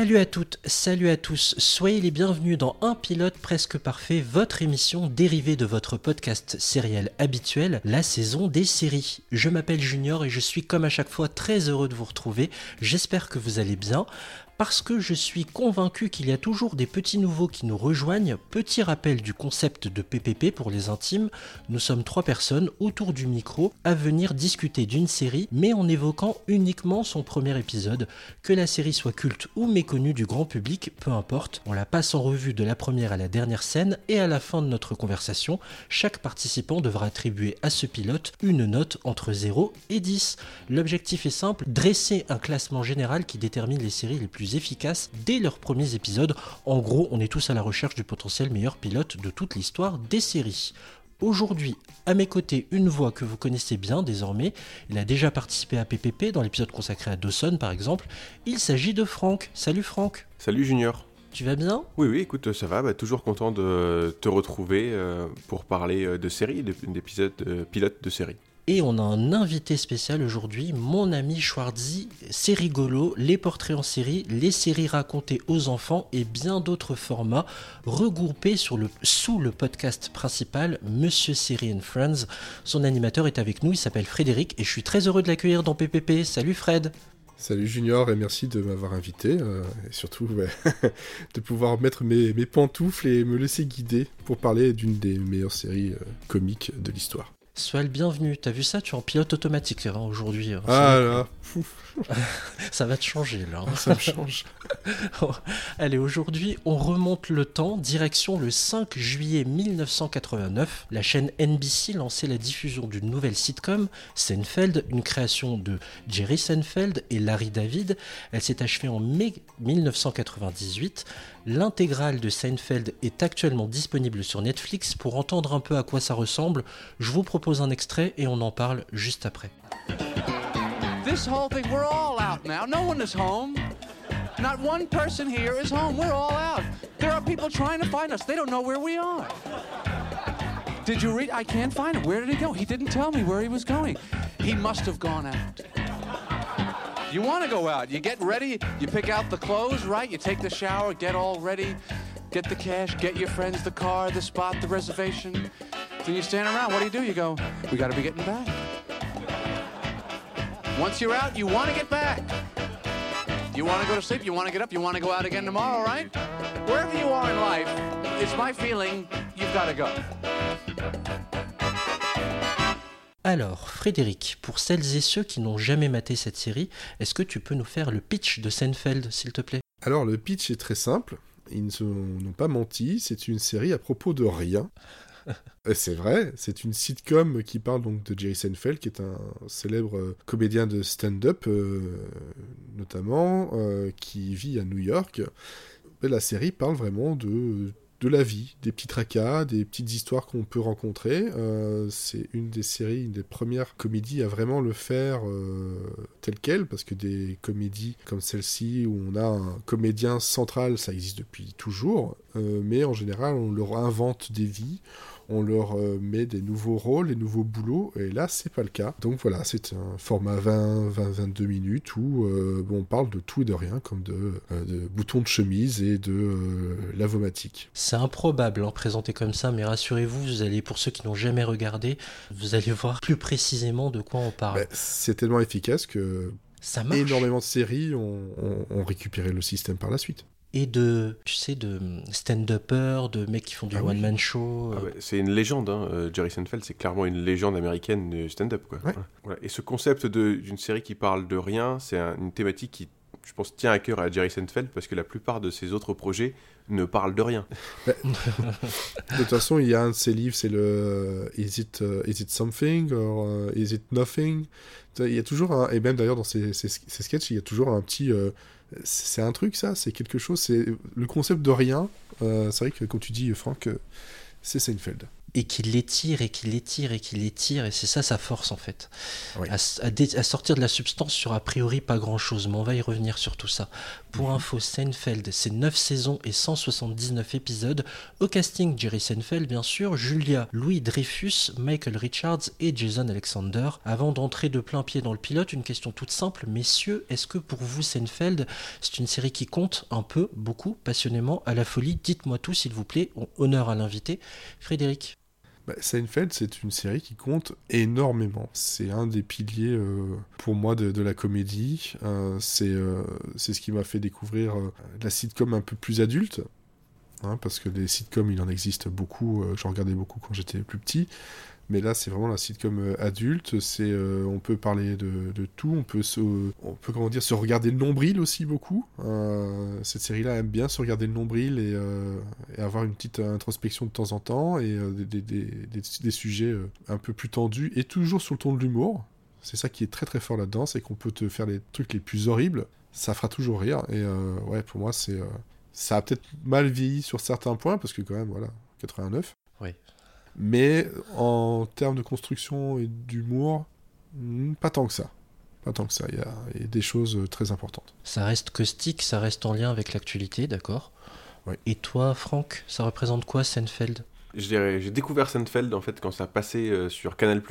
Salut à toutes, salut à tous, soyez les bienvenus dans Un pilote presque parfait, votre émission dérivée de votre podcast sériel habituel, la saison des séries. Je m'appelle Junior et je suis comme à chaque fois très heureux de vous retrouver, j'espère que vous allez bien parce que je suis convaincu qu'il y a toujours des petits nouveaux qui nous rejoignent. Petit rappel du concept de PPP pour les intimes, nous sommes trois personnes autour du micro à venir discuter d'une série, mais en évoquant uniquement son premier épisode. Que la série soit culte ou méconnue du grand public, peu importe, on la passe en revue de la première à la dernière scène et à la fin de notre conversation, chaque participant devra attribuer à ce pilote une note entre 0 et 10. L'objectif est simple, dresser un classement général qui détermine les séries les plus efficaces dès leurs premiers épisodes. En gros, on est tous à la recherche du potentiel meilleur pilote de toute l'histoire des séries. Aujourd'hui, à mes côtés, une voix que vous connaissez bien désormais. Il a déjà participé à PPP dans l'épisode consacré à Dawson par exemple. Il s'agit de Franck. Salut Franck. Salut Junior. Tu vas bien? Oui, oui, écoute, ça va. Bah, toujours content de te retrouver euh, pour parler euh, de séries, d'épisodes euh, pilotes de séries. Et on a un invité spécial aujourd'hui, mon ami Schwarzy. C'est rigolo, les portraits en série, les séries racontées aux enfants et bien d'autres formats regroupés sous le podcast principal Monsieur Série and Friends. Son animateur est avec nous, il s'appelle Frédéric et je suis très heureux de l'accueillir dans PPP. Salut Fred Salut Junior et merci de m'avoir invité euh, et surtout de pouvoir mettre mes, mes, pantoufles et me laisser guider pour parler d'une des meilleures séries euh, comiques de l'histoire. Sois le bienvenu. T'as vu ça? Tu es en pilote automatique hein, aujourd'hui. Hein. Ah là Ça va te changer là. Hein. Ça me change. Allez, aujourd'hui, on remonte le temps, direction le 5 juillet 1989. La chaîne NBC lançait la diffusion d'une nouvelle sitcom, Seinfeld, une création de Jerry Seinfeld et Larry David. Elle s'est achevée en mai 1998. L'intégrale de Seinfeld est actuellement disponible sur Netflix. Pour entendre un peu à quoi ça ressemble, je vous propose un extrait et on en parle juste après. This whole thing, we're all out now. No one is home. Not one person here is home. We're all out. There are people trying to find us. They don't know where we are. Did you read? I can't find him. Where did he go? He didn't tell me where he was going. He must have gone out. You want to go out. You get ready. You pick out the clothes, right? You take the shower, get all ready, get the cash, get your friends the car, the spot, the reservation. Then you stand around. What do you do? You go, we got to be getting back. Once you're out, you want to get back. You want to go to sleep, you want to get up, you want to go out again tomorrow, right? Wherever you are in life, it's my feeling you've got to go. Alors, Frédéric, pour celles et ceux qui n'ont jamais maté cette série, est-ce que tu peux nous faire le pitch de Seinfeld, s'il te plaît? Alors, le pitch est très simple. Ils n'ont pas menti, c'est une série à propos de rien. c'est vrai, c'est une sitcom qui parle donc de Jerry Seinfeld, qui est un célèbre euh, comédien de stand-up, euh, notamment, euh, qui vit à New York. la série parle vraiment de de la vie, des petits tracas, des petites histoires qu'on peut rencontrer. Euh, c'est une des séries, une des premières comédies à vraiment le faire euh, tel quel, parce que des comédies comme celle-ci, où on a un comédien central, ça existe depuis toujours, euh, mais en général, on leur invente des vies, on leur euh, met des nouveaux rôles, des nouveaux boulots, et là, c'est pas le cas. Donc voilà, c'est un format 20-22 minutes où euh, on parle de tout et de rien, comme de, euh, de boutons de chemise et de lavomatique. C'est improbable, hein, présenté comme ça, mais rassurez-vous, vous allez, pour ceux qui n'ont jamais regardé, vous allez voir plus précisément de quoi on parle. Bah, c'est tellement efficace que ça énormément de séries ont, ont récupéré le système par la suite et de, tu sais, de stand-uppers, de mecs qui font du ah one-man show. Ah c'est une légende, hein. Euh, Jerry Seinfeld, c'est clairement une légende américaine de stand-up. Quoi. Et ce concept d'une série qui parle de rien, c'est une thématique qui, je pense, tient à cœur à Jerry Seinfeld parce que la plupart de ses autres projets ne parlent de rien. de toute façon, il y a un de ses livres, c'est le Is it, uh, is it something or uh, is it nothing? Il y a toujours un, et même d'ailleurs dans ses, sketchs, il y a toujours un petit. Euh, c'est un truc ça, c'est quelque chose, c'est le concept de rien. Euh, c'est vrai que quand tu dis Franck, c'est Seinfeld. Et qu'il l'étire et qu'il l'étire et qu'il l'étire et c'est ça sa force en fait. Oui. à, sortir de la substance sur a priori pas grand chose mais on va y revenir sur tout ça. Pour info Seinfeld c'est 9 saisons et 179 épisodes. Au casting Jerry Seinfeld bien sûr Julia Louis Dreyfus Michael Richards et Jason Alexander. Avant d'entrer de plein pied dans le pilote une question toute simple. Messieurs est-ce que pour vous Seinfeld c'est une série qui compte un peu beaucoup passionnément à la folie? Dites-moi tout s'il vous plaît. Honneur à l'invité. Frédéric Bah, Seinfeld, c'est une série qui compte énormément. C'est un des piliers euh, pour moi de, la comédie. Euh, c'est euh, c'est ce qui m'a fait découvrir la sitcom un peu plus adulte. hein, parce que les sitcoms, il en existe beaucoup. J'en regardais beaucoup quand j'étais plus petit. Mais là, c'est vraiment la sitcom euh, adulte. C'est, euh, on peut parler de, tout. On peut, se, on peut comment dire, se regarder le nombril aussi beaucoup. Euh, cette série-là aime bien se regarder le nombril et, avoir une petite introspection de temps en temps et des, sujets un peu plus tendus et toujours sur le ton de l'humour. C'est ça qui est très très fort là-dedans, c'est qu'on peut te faire les trucs les plus horribles, ça fera toujours rire. Et ouais, pour moi, c'est ça a peut-être mal vieilli sur certains points parce que quand même, voilà, 89. Oui. Mais en termes de construction et d'humour, hmm, pas tant que ça. Pas tant que ça. Il y a, il y a des choses euh, très importantes. Ça reste caustique, ça reste en lien avec l'actualité, d'accord Ouais. Et toi, Franck, ça représente quoi Seinfeld? Je dirais- J'ai découvert Seinfeld en fait quand ça passait euh, sur Canal+,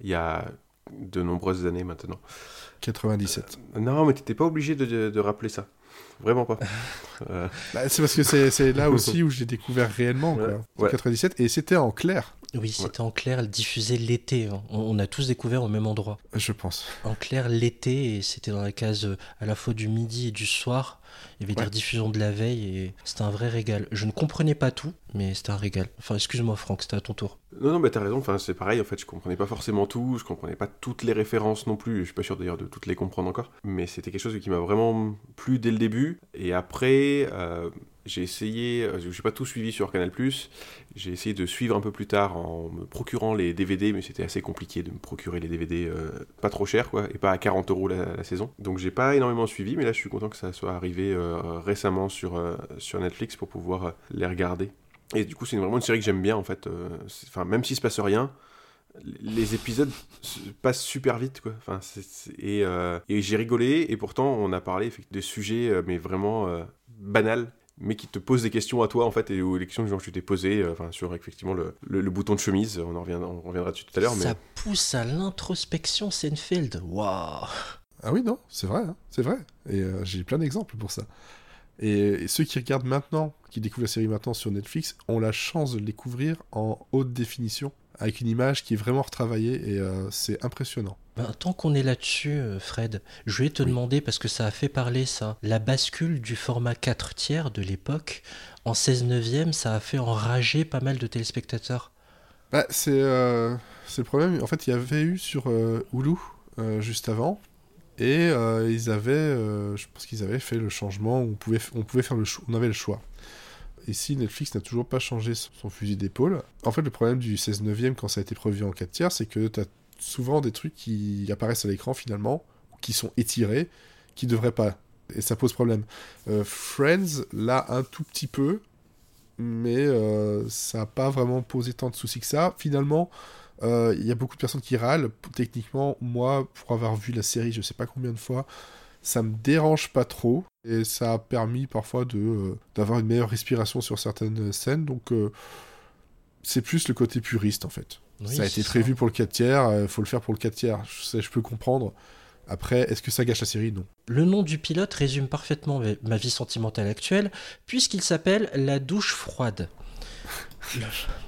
il y a de nombreuses années maintenant. 97. Non, mais t'étais pas obligé de, de- de rappeler ça. Vraiment pas. Euh, Bah, c'est parce que c'est c'est là aussi où j'ai découvert réellement. Quoi. Ouais. En Ouais. 97 et c'était en clair, Oui, c'était en clair, elle diffusait l'été. hein. On, on a tous découvert au même endroit. je pense. En clair, l'été, et c'était dans la case euh, à la fois du midi et du soir. Il y avait des Ouais. rediffusions de la veille et c'était un vrai régal. Je ne comprenais pas tout, mais c'était un régal. Enfin, excuse-moi, Franck, c'était à ton tour. Non, non, mais t'as raison, enfin, c'est pareil, en fait, je comprenais pas forcément tout, je comprenais pas toutes les références non plus, je suis pas sûr d'ailleurs de toutes les comprendre encore, mais c'était quelque chose qui m'a vraiment plu dès le début, et après, euh, j'ai essayé, euh, j'ai pas tout suivi sur Canal+, j'ai essayé de suivre un peu plus tard en me procurant les DVD, mais c'était assez compliqué de me procurer les DVD euh, pas trop cher, quoi, et pas à 40 euros la, la saison, donc j'ai pas énormément suivi, mais là je suis content que ça soit arrivé euh, récemment sur, euh, sur Netflix pour pouvoir euh, les regarder. Et du coup, c'est vraiment une série que j'aime bien en fait. Enfin, même s'il se passe rien, les épisodes se passent super vite quoi. Enfin, et, euh, et j'ai rigolé et pourtant on a parlé des sujets mais vraiment euh, banals mais qui te posent des questions à toi en fait et aux les questions que tu t'es posées euh, enfin sur effectivement le, le- le bouton de chemise on en reviendra, on reviendra dessus tout à l'heure mais Ça pousse à l'introspection, Seinfeld. Waouh Ah oui, non, c'est vrai, hein, c'est vrai. Et euh, j'ai plein d'exemples pour ça. Et, et ceux qui regardent maintenant, qui découvrent la série maintenant sur Netflix, ont la chance de le découvrir en haute définition, avec une image qui est vraiment retravaillée, et euh, c'est impressionnant. Ben, tant qu'on est là-dessus, euh, Fred, je vais te Oui. demander, parce que ça a fait parler ça, la bascule du format 4 tiers de l'époque en 16 neuvième, ça a fait enrager pas mal de téléspectateurs. Bah, c'est euh, le problème. En fait, il y avait eu sur euh, Hulu euh, juste avant, et euh, ils avaient, euh, je pense qu'ils avaient fait le changement on pouvait, on pouvait faire le choix, on avait le choix. Ici, Netflix n'a toujours pas changé son fusil d'épaule. En fait, le problème du 16 neuvième quand ça a été prévu en 4 tiers, c'est que tu as souvent des trucs qui apparaissent à l'écran finalement, qui sont étirés, qui devraient pas. Et ça pose problème. Euh, Friends, là, un tout petit peu, mais ça n'a pas vraiment posé tant de soucis que ça. Finalement, euh, il y a beaucoup de personnes qui râlent. Techniquement, moi, pour avoir vu la série, je sais pas combien de fois, ça me dérange pas trop. Et ça a permis parfois de euh, d'avoir une meilleure respiration sur certaines scènes. Donc, euh, c'est plus le côté puriste, en fait. Oui, ça a été prévu pour le 4 tiers, il faut le faire pour le 4 tiers. Je, peux comprendre. Après, est-ce que ça gâche la série? Non. Le nom du pilote résume parfaitement ma vie sentimentale actuelle, puisqu'il s'appelle La douche froide.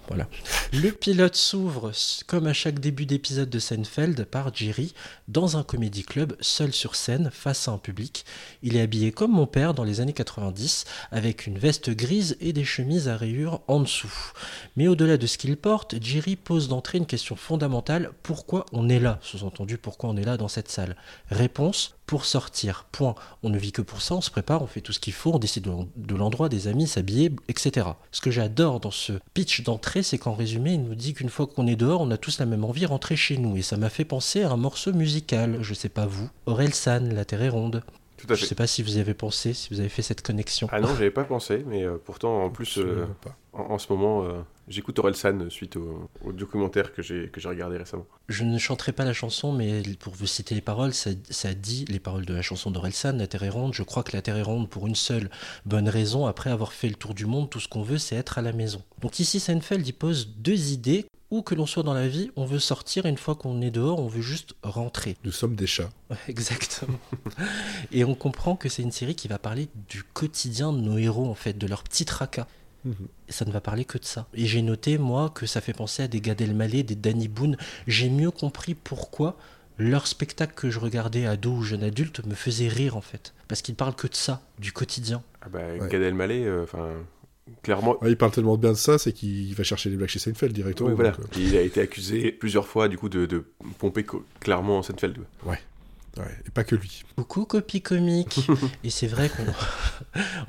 Le- pilote s'ouvre, comme à chaque début d'épisode de Seinfeld, par Jerry, dans un comédie club, seul sur scène, face à un public. Il est habillé comme mon père dans les années 90, avec une veste grise et des chemises à rayures en dessous. Mais au-delà de ce qu'il porte, Jerry pose d'entrée une question fondamentale pourquoi on est là? Sous-entendu, pourquoi on est là dans cette salle? Réponse pour sortir. Point. On ne vit que pour ça, on se prépare, on fait tout ce qu'il faut, on décide de l'endroit, des amis, s'habiller, etc. Ce que j'adore dans ce pitch d'entrée, c'est qu'en résumé, il nous dit qu'une fois qu'on est dehors, on a tous la même envie, rentrer chez nous. Et ça m'a fait penser à un morceau musical, je sais pas vous, Aurel San, La Terre est ronde. tout à Je fait sais pas si vous y avez pensé, si vous avez fait cette connexion. ah non j'avais pas pensé mais euh, pourtant en plus euh, pas. En, ce moment, euh, j'écoute Orelsan suite au, documentaire que j'ai regardé récemment. Je ne chanterai pas la chanson, mais pour vous citer les paroles, ça, ça dit les paroles de la chanson d'Orelsan, La Terre est ronde. Je crois que la Terre est ronde pour une seule bonne raison. Après avoir fait le tour du monde, tout ce qu'on veut, c'est être à la maison. Donc ici, Seinfeld y pose deux idées où que l'on soit dans la vie, on veut sortir, une fois qu'on est dehors, on veut juste rentrer. Nous sommes des chats. Exactement. et on comprend que c'est une série qui va parler du quotidien de nos héros, en fait, de leur petit tracas. Mhm. Et ça ne va parler que de ça. Et j'ai noté, moi, que ça fait penser à des Gad Elmaleh, des Danny Boone. J'ai mieux compris pourquoi leur spectacle que je regardais ado ou jeune adulte me faisait rire, en fait. Parce qu'ils parlent que de ça, du quotidien. Ah bah, Gad Elmaleh, euh, enfin clairement. il parle tellement bien de ça, c'est qu'il va chercher les blagues chez Seinfeld directement. voilà. Euh. Il a été accusé plusieurs fois du coup de, pomper clairement Seinfeld. Ouais. Ouais, et pas que lui. Beaucoup copie comique. et c'est vrai qu'on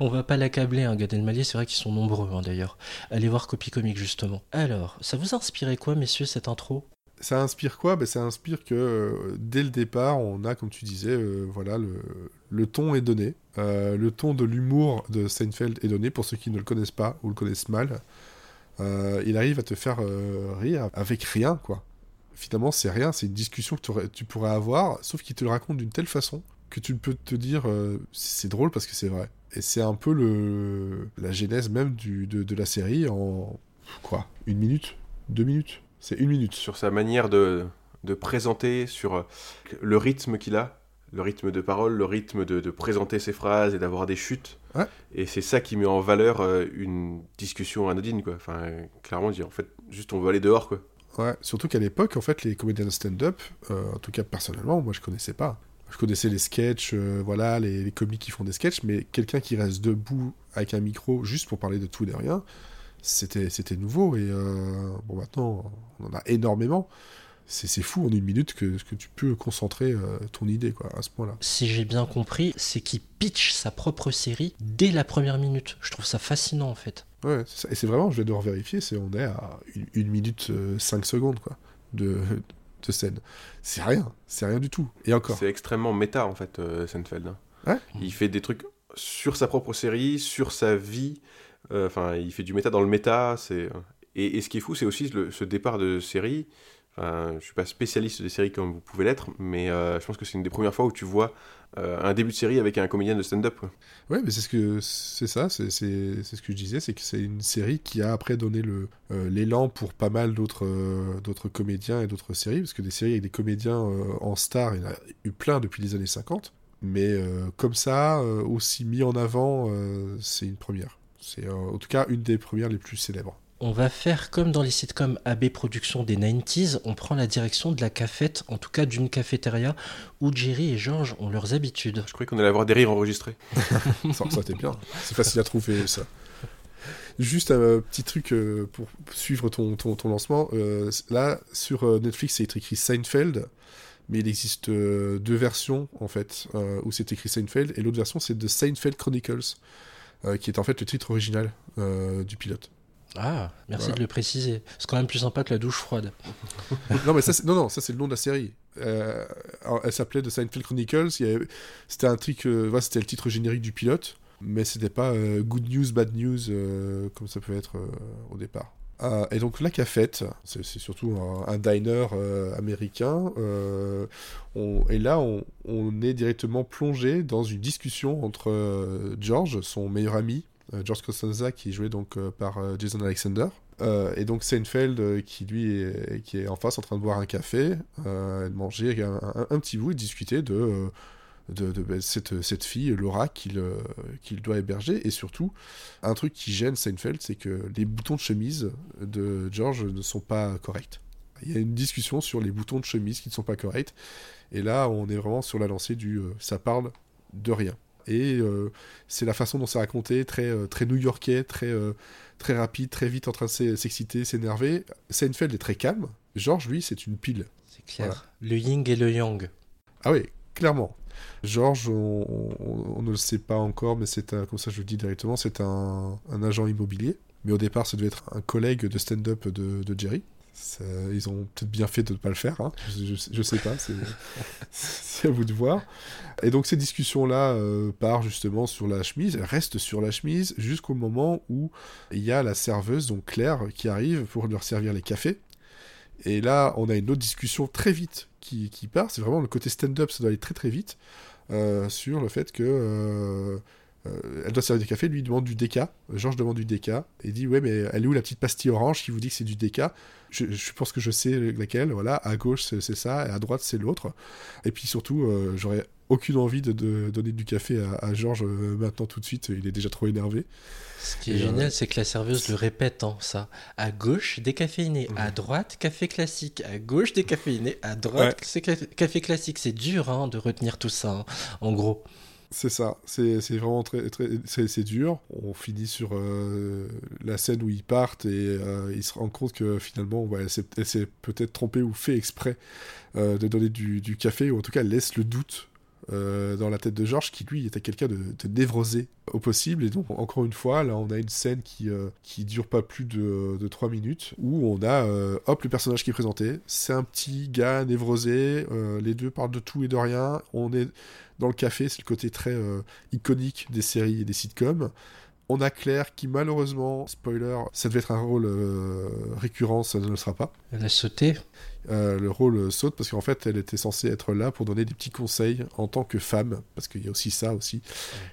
on va pas l'accabler, hein, Gad Elmaleh, c'est vrai qu'ils sont nombreux hein, d'ailleurs. Allez voir copie comique justement. Alors, ça vous a inspiré quoi, messieurs, cette intro? Ça inspire quoi? Ben, Ça inspire que euh, dès le départ, on a, comme tu disais, euh, voilà, le, le, ton est donné. Euh, le ton de l'humour de Seinfeld est donné pour ceux qui ne le connaissent pas ou le connaissent mal. il arrive à te faire rire avec rien, quoi. Finalement, c'est rien, c'est une discussion que tu pourrais avoir, sauf qu'il te le raconte d'une telle façon que tu peux te dire c'est drôle parce que c'est vrai. Et c'est un peu le, la genèse même du, de, de la série en quoi Une minute Deux minutes? C'est une minute. Sur sa manière de, de présenter, sur euh, le rythme qu'il a, le rythme de parole, le rythme de, de présenter ses phrases et d'avoir des chutes. Et c'est ça qui met en valeur euh, une discussion anodine, quoi. Enfin, clairement, dire en fait, juste on veut aller dehors, quoi. Ouais, surtout qu'à l'époque, en fait, les comédiens de stand-up, euh, en tout cas personnellement, moi je connaissais pas. Je connaissais les sketchs, voilà, les, comiques qui font des sketchs, mais quelqu'un qui reste debout avec un micro juste pour parler de tout et de rien, c'était, c'était nouveau. Et euh, bon, maintenant, on en a énormément. C'est, fou en une minute que, que tu peux concentrer euh, ton idée quoi, à ce point-là. Si j'ai bien compris, c'est qu'il pitch sa propre série dès la première minute. Je trouve ça fascinant en fait. Ouais, et c'est vraiment, je vais devoir vérifier, c'est on est à une, minute 5 euh, secondes quoi, de, de scène. C'est rien, c'est rien du tout. Et encore. C'est extrêmement méta en fait, Seinfeld. Hein. Ouais. Il fait des trucs sur sa propre série, sur sa vie, euh, enfin, il fait du méta dans le méta. C'est et, ce qui est fou, c'est aussi ce départ de série. Enfin, je suis pas spécialiste des séries comme vous pouvez l'être, mais euh, je pense que c'est une des premières fois où tu vois euh, un début de série avec un comédien de stand-up. Ouais, mais c'est ce que c'est ça, c'est ce que je disais, c'est que c'est une série qui a après donné le l'élan pour pas mal d'autres d'autres comédiens et d'autres séries, parce que des séries avec des comédiens en star, il y en a eu plein depuis les années 50, mais comme ça, aussi mis en avant, c'est une première. C'est euh, en tout cas une des premières les plus célèbres. On va faire comme dans les sitcoms AB Productions des 90s, on prend la direction de la cafette, en tout cas d'une cafétéria, où Jerry et George ont leurs habitudes. Je croyais qu'on allait avoir des rires enregistrés. ça, ça t'es bien, c'est facile à trouver ça. Juste un petit truc euh, pour suivre ton, ton, lancement. Euh, là, sur Netflix, c'est écrit Seinfeld, mais il existe deux versions, en fait, où c'est écrit Seinfeld, et l'autre version, c'est The Seinfeld Chronicles. Euh, qui est en fait le titre original euh, du pilote. Ah, merci de le préciser. C'est quand même plus sympa que la douche froide. non, mais ça, non, non, ça c'est le nom de la série. Euh, elle s'appelait The Seinfeld Chronicles. C'était un truc, c'était le titre générique du pilote, mais c'était pas Good News, Bad News comme ça peut être au départ. Euh, et donc la cafette, c'est surtout un, diner euh, américain. Euh, et là, on, est directement plongé dans une discussion entre George, son meilleur ami, George Costanza, qui est joué donc par Jason Alexander, et donc Seinfeld, qui lui est, qui est en face en train de boire un café, de manger un, un, petit bout et de discuter de de, ben, cette, fille, Laura, euh, qu'il doit héberger. Et surtout, un truc qui gêne Seinfeld, c'est que les boutons de chemise de George ne sont pas corrects. Il y a une discussion sur les boutons de chemise qui ne sont pas corrects. Et là, on est vraiment sur la lancée du euh, ça parle de rien. Et euh, c'est la façon dont c'est raconté, très, très new-yorkais, très, très rapide, très vite en train de s'exciter, s'énerver. Seinfeld est très calme. George, lui, c'est une pile. C'est clair. Le yin et le yang. Ah oui, clairement. Georges, on, ne le sait pas encore, mais c'est comme ça je le dis directement, c'est un, agent immobilier. Mais au départ, ça devait être un collègue de stand-up de, Jerry. Ils ont peut-être bien fait de ne pas le faire, hein. je, je, sais pas, c'est à vous de voir. Et donc ces discussions-là euh, partent justement sur la chemise, elles restent sur la chemise jusqu'au moment où il y a la serveuse, donc Claire, qui arrive pour leur servir les cafés. Et là, on a une autre discussion très vite qui, qui part, c'est vraiment le côté stand-up, ça doit aller très très vite, euh, sur le fait que... Euh, euh, elle doit servir du café, lui demande du déca. Georges demande du déca et dit ouais mais elle est où la petite pastille orange qui vous dit que c'est du déca? Je, pense que je sais laquelle. Voilà, à gauche c'est ça et à droite c'est l'autre. Et puis surtout euh, j'aurais aucune envie de, donner du café à, Georges euh, maintenant tout de suite. Il est déjà trop énervé. Ce qui est génial, c'est que la serveuse le répète, hein, ça. À gauche, décaféiné. À droite, café classique. À gauche, décaféiné. À droite, c'est café classique. C'est dur hein, de retenir tout ça, hein, en gros. C'est ça, c'est vraiment très, très c'est dur. On finit sur euh, la scène où ils partent et euh, ils se rendent compte que finalement, ouais, elle s'est peut-être trompée ou fait exprès euh, de donner du, du, café, ou en tout cas laisse le doute dans la tête de Georges, qui lui était quelqu'un de, névrosé au possible. Et donc, encore une fois, là, on a une scène qui, qui dure pas plus de, de 3 minutes, où on a, hop, le personnage qui est présenté. C'est un petit gars névrosé, les deux parlent de tout et de rien. On est dans le café, c'est le côté très euh, iconique des séries et des sitcoms. On a Claire qui malheureusement, spoiler, ça devait être un rôle euh, récurrent, ça ne le sera pas. Elle a sauté. Euh, le rôle saute parce qu'en fait elle était censée être là pour donner des petits conseils en tant que femme parce qu'il y a aussi ça aussi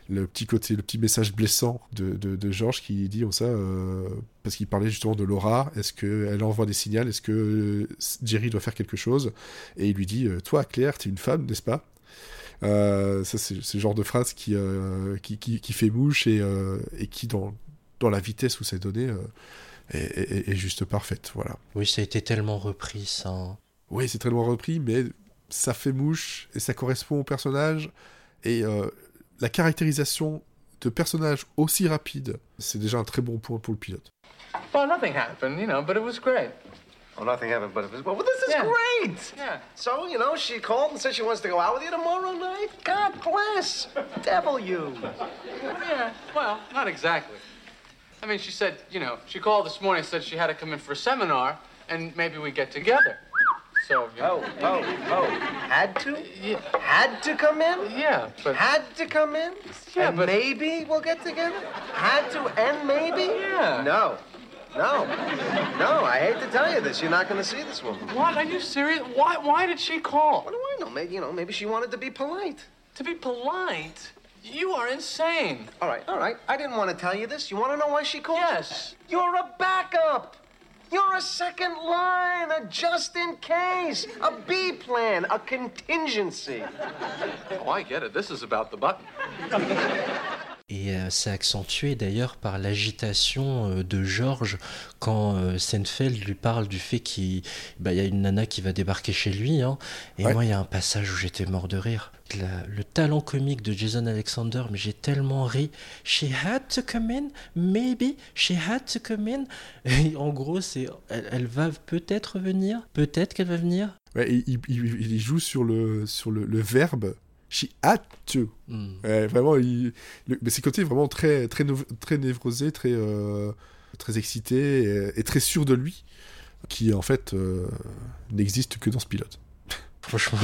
le petit côté le petit message blessant de, de, Georges qui dit ça parce qu'il parlait justement de Laura est-ce qu'elle envoie des signaux est-ce que Jerry doit faire quelque chose? Et il lui dit toi Claire tu es une femme n'est-ce pas? Euh, ça, c'est le genre de phrase qui, euh, qui, qui, fait mouche et, euh, et qui, dans, dans la vitesse où c'est donné, est, est, juste parfaite. Voilà. Oui, ça a été tellement repris, ça. Hein. Oui, c'est tellement repris, mais ça fait mouche et ça correspond au personnage. Et la caractérisation de personnages aussi rapide, c'est déjà un très bon point pour le pilote. Well, nothing happened, you know, but it was great. Well, nothing happened, but it was. Well, this is yeah. great. Yeah. So, you know, she called and said she wants to go out with you tomorrow night. God bless. Devil you. Yeah. Well, not exactly. I mean, she said, you know, she called this morning, said she had to come in for a seminar, and maybe we get together. So. You know, oh, oh, oh. Had to? Yeah. Had to come in? Yeah, but. Had to come in? Yeah, and but. Maybe we'll get together? Had to and maybe? Yeah. No. No. No, I hate to tell you this. You're not going to see this woman. What? Are you serious? Why, why did she call? What do I know? Maybe, you know, maybe she wanted to be polite. To be polite? You are insane. All right, all right. I didn't want to tell you this. You want to know why she called? Yes. You're a backup. You're a second line, a just in case, a B plan, a contingency. Oh, I get it. This is about the button. Et euh, c'est accentué d'ailleurs par l'agitation euh, de Georges quand euh, Seinfeld lui parle du fait qu'il bah, y a une nana qui va débarquer chez lui. Hein. et moi, il y a un passage où j'étais mort de rire. le talent comique de Jason Alexander, mais j'ai tellement ri. She had to come in, maybe she had to come in. en gros, c'est elle, va peut-être venir, peut-être qu'elle va venir. Ouais, il, il, joue sur le, sur le, le verbe She had to. Hmm. vraiment, il, mais c'est côté vraiment très, très, très névrosé, très, euh, très excité et, très sûr de lui, qui en fait euh, n'existe que dans ce pilote. Franchement,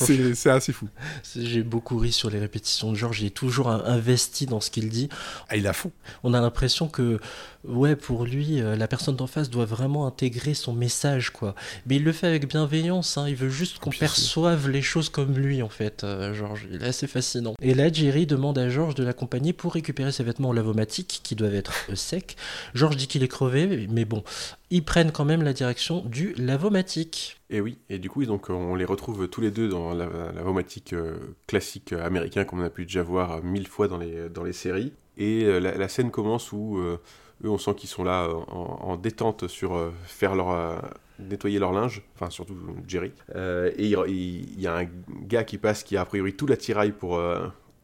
c'est assez fou. J'ai beaucoup ri sur les répétitions de Georges. Il est toujours investi dans ce qu'il dit. Ah, il a fond. On a l'impression que, ouais, pour lui, euh, la personne d'en face doit vraiment intégrer son message, quoi. Mais il le fait avec bienveillance. Hein. Il veut juste qu'on perçoive les choses comme lui, en fait. Euh, Georges, il est assez fascinant. Et là, Jerry demande à Georges de l'accompagner pour récupérer ses vêtements lavomatiques qui doivent être euh, secs. Georges dit qu'il est crevé, mais bon, ils prennent quand même la direction du lavomatique. Et oui, et du coup, donc, on les retrouve tous les deux dans la, lavomatique euh, classique américain, comme on a pu déjà voir mille fois dans les, dans les séries. Et la, scène commence où euh, eux, on sent qu'ils sont là en, détente sur faire leur nettoyer leur linge, enfin surtout Jerry. et il, y a un gars qui passe qui a a priori tout l'attirail pour,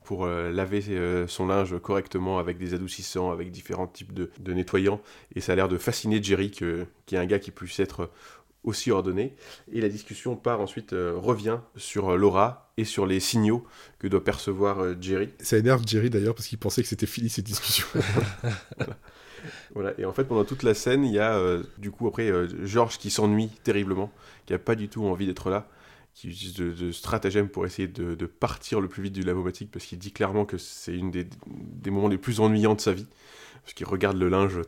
pour euh, laver euh, son linge correctement avec des adoucissants, avec différents types de, nettoyants. Et ça a l'air de fasciner Jerry, que, qui est un gars qui puisse être aussi ordonné. Et la discussion part ensuite, euh, revient sur Laura et sur les signaux que doit percevoir Jerry. Ça énerve Jerry d'ailleurs parce qu'il pensait que c'était fini cette discussion. Voilà, et en fait, pendant toute la scène, il y a euh, du coup après euh, George qui s'ennuie terriblement, qui a pas du tout envie d'être là, qui utilise de, de stratagèmes pour essayer de, de partir le plus vite du lavomatique, parce qu'il dit clairement que c'est une des, des moments les plus ennuyants de sa vie, parce qu'il regarde le linge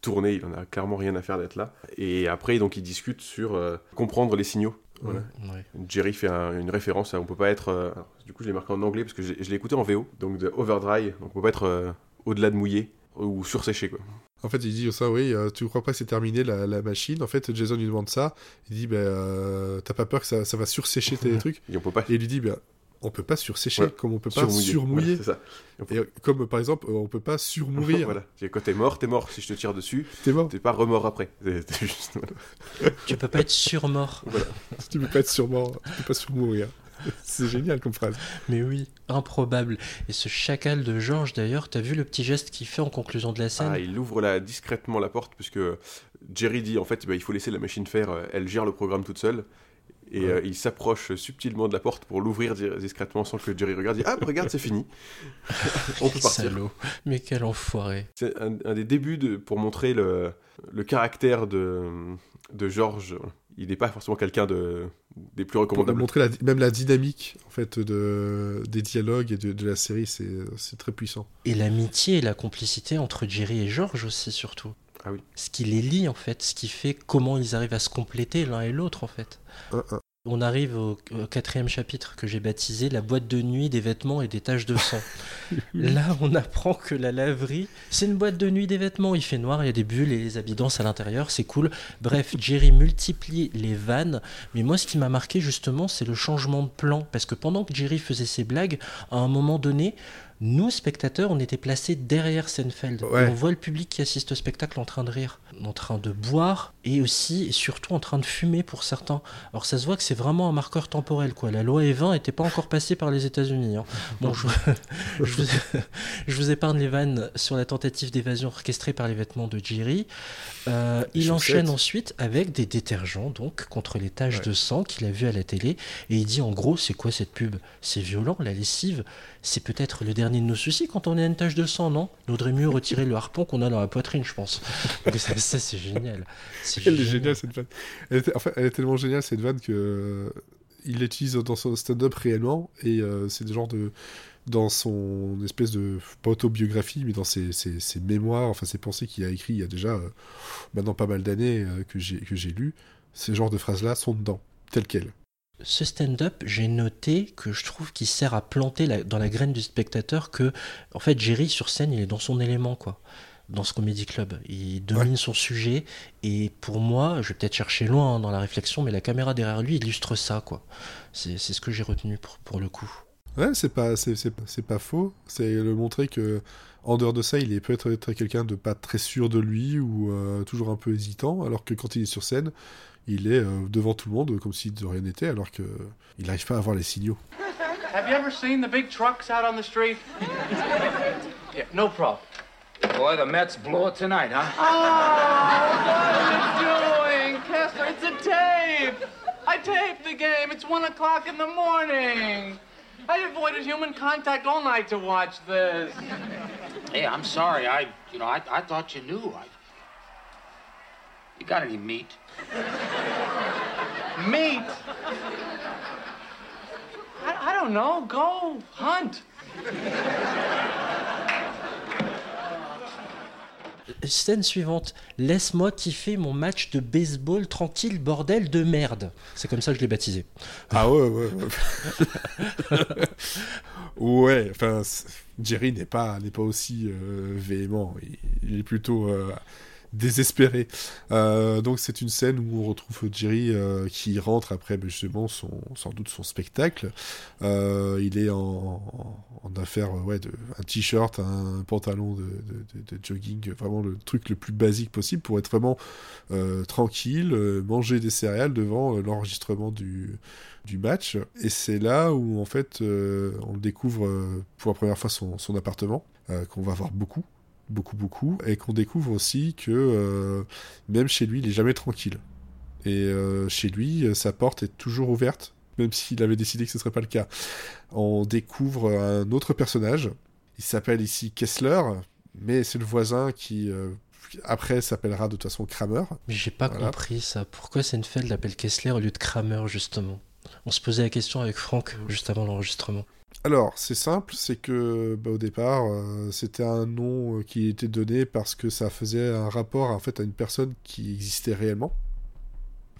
tourner, il en a clairement rien à faire d'être là. Et après, donc, il discute sur euh, comprendre les signaux. Voilà. Ouais. Jerry fait un- une référence à on peut pas être. euh, alors, du coup, je l'ai marqué en anglais parce que je, je l'ai écouté en VO, donc de overdry, donc on peut pas être au-delà de mouillé ou surséché quoi. En fait, il dit ça, oui, euh, tu crois pas que c'est terminé la, la machine En fait, Jason lui demande ça. Il dit, ben, euh, t'as pas peur que ça, ça va sursécher tes trucs? Et on peut pas. Et il lui dit, ben, on peut pas sursécher, Ouais. comme on peut pas surmouiller. surmouiller. Voilà, c'est ça. Et on peut- Et euh, comme par exemple, euh, on peut pas surmourir. voilà. C'est Quand t'es mort, t'es mort. Si je te tire dessus, T'es mort. t'es pas remort après. Juste- voilà. Tu peux pas être surmort. tu peux pas être surmort. Tu peux pas surmourir. c'est génial comme phrase. Mais oui, improbable. Et ce chacal de George, d'ailleurs, t'as vu le petit geste qu'il fait en conclusion de la scène? Ah, il ouvre là, discrètement la porte puisque Jerry dit en fait bah, il faut laisser la machine faire, euh, elle gère le programme toute seule. Et Ouais. euh, il s'approche subtilement de la porte pour l'ouvrir di- discrètement sans que Jerry regarde. Il dit Ah, regarde, c'est fini. On peut partir. Salaud. Mais quel enfoiré. C'est un, un des débuts de, pour montrer le, le caractère de, de George. Il n'est pas forcément quelqu'un de, des plus Pour recommandables. montrer la- même la dynamique en fait de, des dialogues et de, de la série, c'est c'est très puissant. Et l'amitié et la complicité entre Jerry et George aussi, surtout. Ah oui. Ce qui les lie, en fait. Ce qui fait comment ils arrivent à se compléter l'un et l'autre, en fait. Un, un. On arrive au, au quatrième chapitre que j'ai baptisé La boîte de nuit des vêtements et des taches de sang. Là, on apprend que la laverie, c'est une boîte de nuit des vêtements. Il fait noir, il y a des bulles et les habits dansent à l'intérieur, c'est cool. Bref, Jerry multiplie les vannes. Mais moi, ce qui m'a marqué justement, c'est le changement de plan. Parce que pendant que Jerry faisait ses blagues, à un moment donné, nous, spectateurs, on était placés derrière Seinfeld. Ouais. On voit le public qui assiste au spectacle en train de rire, en train de boire et aussi et surtout en train de fumer pour certains. Alors ça se voit que c'est vraiment un marqueur temporel. quoi. La loi E20 n'était pas encore passée par les États-Unis. hein. Bon, je, je vous, je vous épargne les vannes sur la tentative d'évasion orchestrée par les vêtements de Jerry. Euh, il enchaîne ensuite avec des détergents donc contre les taches Ouais. de sang qu'il a vu à la télé et il dit en gros c'est quoi cette pub? C'est violent, la lessive, c'est peut-être le dernier de nos soucis quand on a une tache de sang, non? Il vaudrait mieux retirer le harpon qu'on a dans la poitrine, je pense. Ça, ça, c'est génial. C'est Elle est géniale cette vanne. Elle, était- enfin, elle est tellement géniale cette vanne que euh, il l'utilise dans son stand-up réellement et euh, c'est le genre de dans son espèce de pas autobiographie mais dans ses, ses- ses mémoires, enfin ses pensées qu'il a écrit il y a déjà euh, maintenant pas mal d'années euh, que j'ai que j'ai lu. Ces genres de phrases là sont dedans, telles quelles. Ce stand-up, j'ai noté que je trouve qu'il sert à planter la- dans la graine du spectateur que, en fait, Jerry sur scène, il est dans son élément, quoi. Dans ce comédie club, il domine son sujet et pour moi, je vais peut-être chercher loin hein, dans la réflexion, mais la caméra derrière lui illustre ça, quoi. C'est ce que j'ai retenu pour, pour le coup. Ouais, c'est pas, c'est, pas faux. C'est le montrer que, en dehors de ça, il est peut-être être quelqu'un de pas très sûr de lui ou euh, toujours un peu hésitant, alors que quand il est sur scène, il est euh, devant tout le monde comme si de rien n'était, alors que il n'arrive pas à avoir les signaux. Have you ever seen the big trucks out on the street? yeah, no problem. Boy, the Mets blow it tonight, huh? What are you doing, Kessler? It's a tape. I taped the game. It's one o'clock in the morning. I avoided human contact all night to watch this. Hey, I'm sorry. I, you know, I, I thought you knew. I... You got any meat? Meat. I, I don't know. Go hunt. Scène suivante. Laisse-moi kiffer mon match de baseball tranquille, bordel de merde. C'est comme ça que je l'ai baptisé. Ah ouais, ouais, ouais. ouais, enfin, Jerry n'est pas, n'est pas aussi euh, véhément. Il, il est plutôt euh, désespéré. Euh, donc c'est une scène où on retrouve Jerry euh, qui rentre après ben, justement son, sans doute son spectacle. Euh, il est en, affaire, ouais, un t-shirt, un pantalon de, jogging, vraiment le truc le plus basique possible pour être vraiment tranquille, manger des céréales devant l'enregistrement du, du match. Et c'est là où, en fait, on découvre pour la première fois son, appartement, qu'on va voir beaucoup, beaucoup, beaucoup, et qu'on découvre aussi que euh, même chez lui, il est jamais tranquille. Et euh, chez lui, sa porte est toujours ouverte, même s'il avait décidé que ce serait pas le cas. On découvre un autre personnage. Il s'appelle ici Kessler, mais c'est le voisin qui, euh, après s'appellera de toute façon Kramer. Mais j'ai pas Voilà. compris ça. Pourquoi Seinfeld l'appelle Kessler au lieu de Kramer, justement? On se posait la question avec Franck juste avant l'enregistrement. Alors, c'est simple, c'est que bah, au départ, euh, c'était un nom euh, qui était donné parce que ça faisait un rapport en fait à une personne qui existait réellement,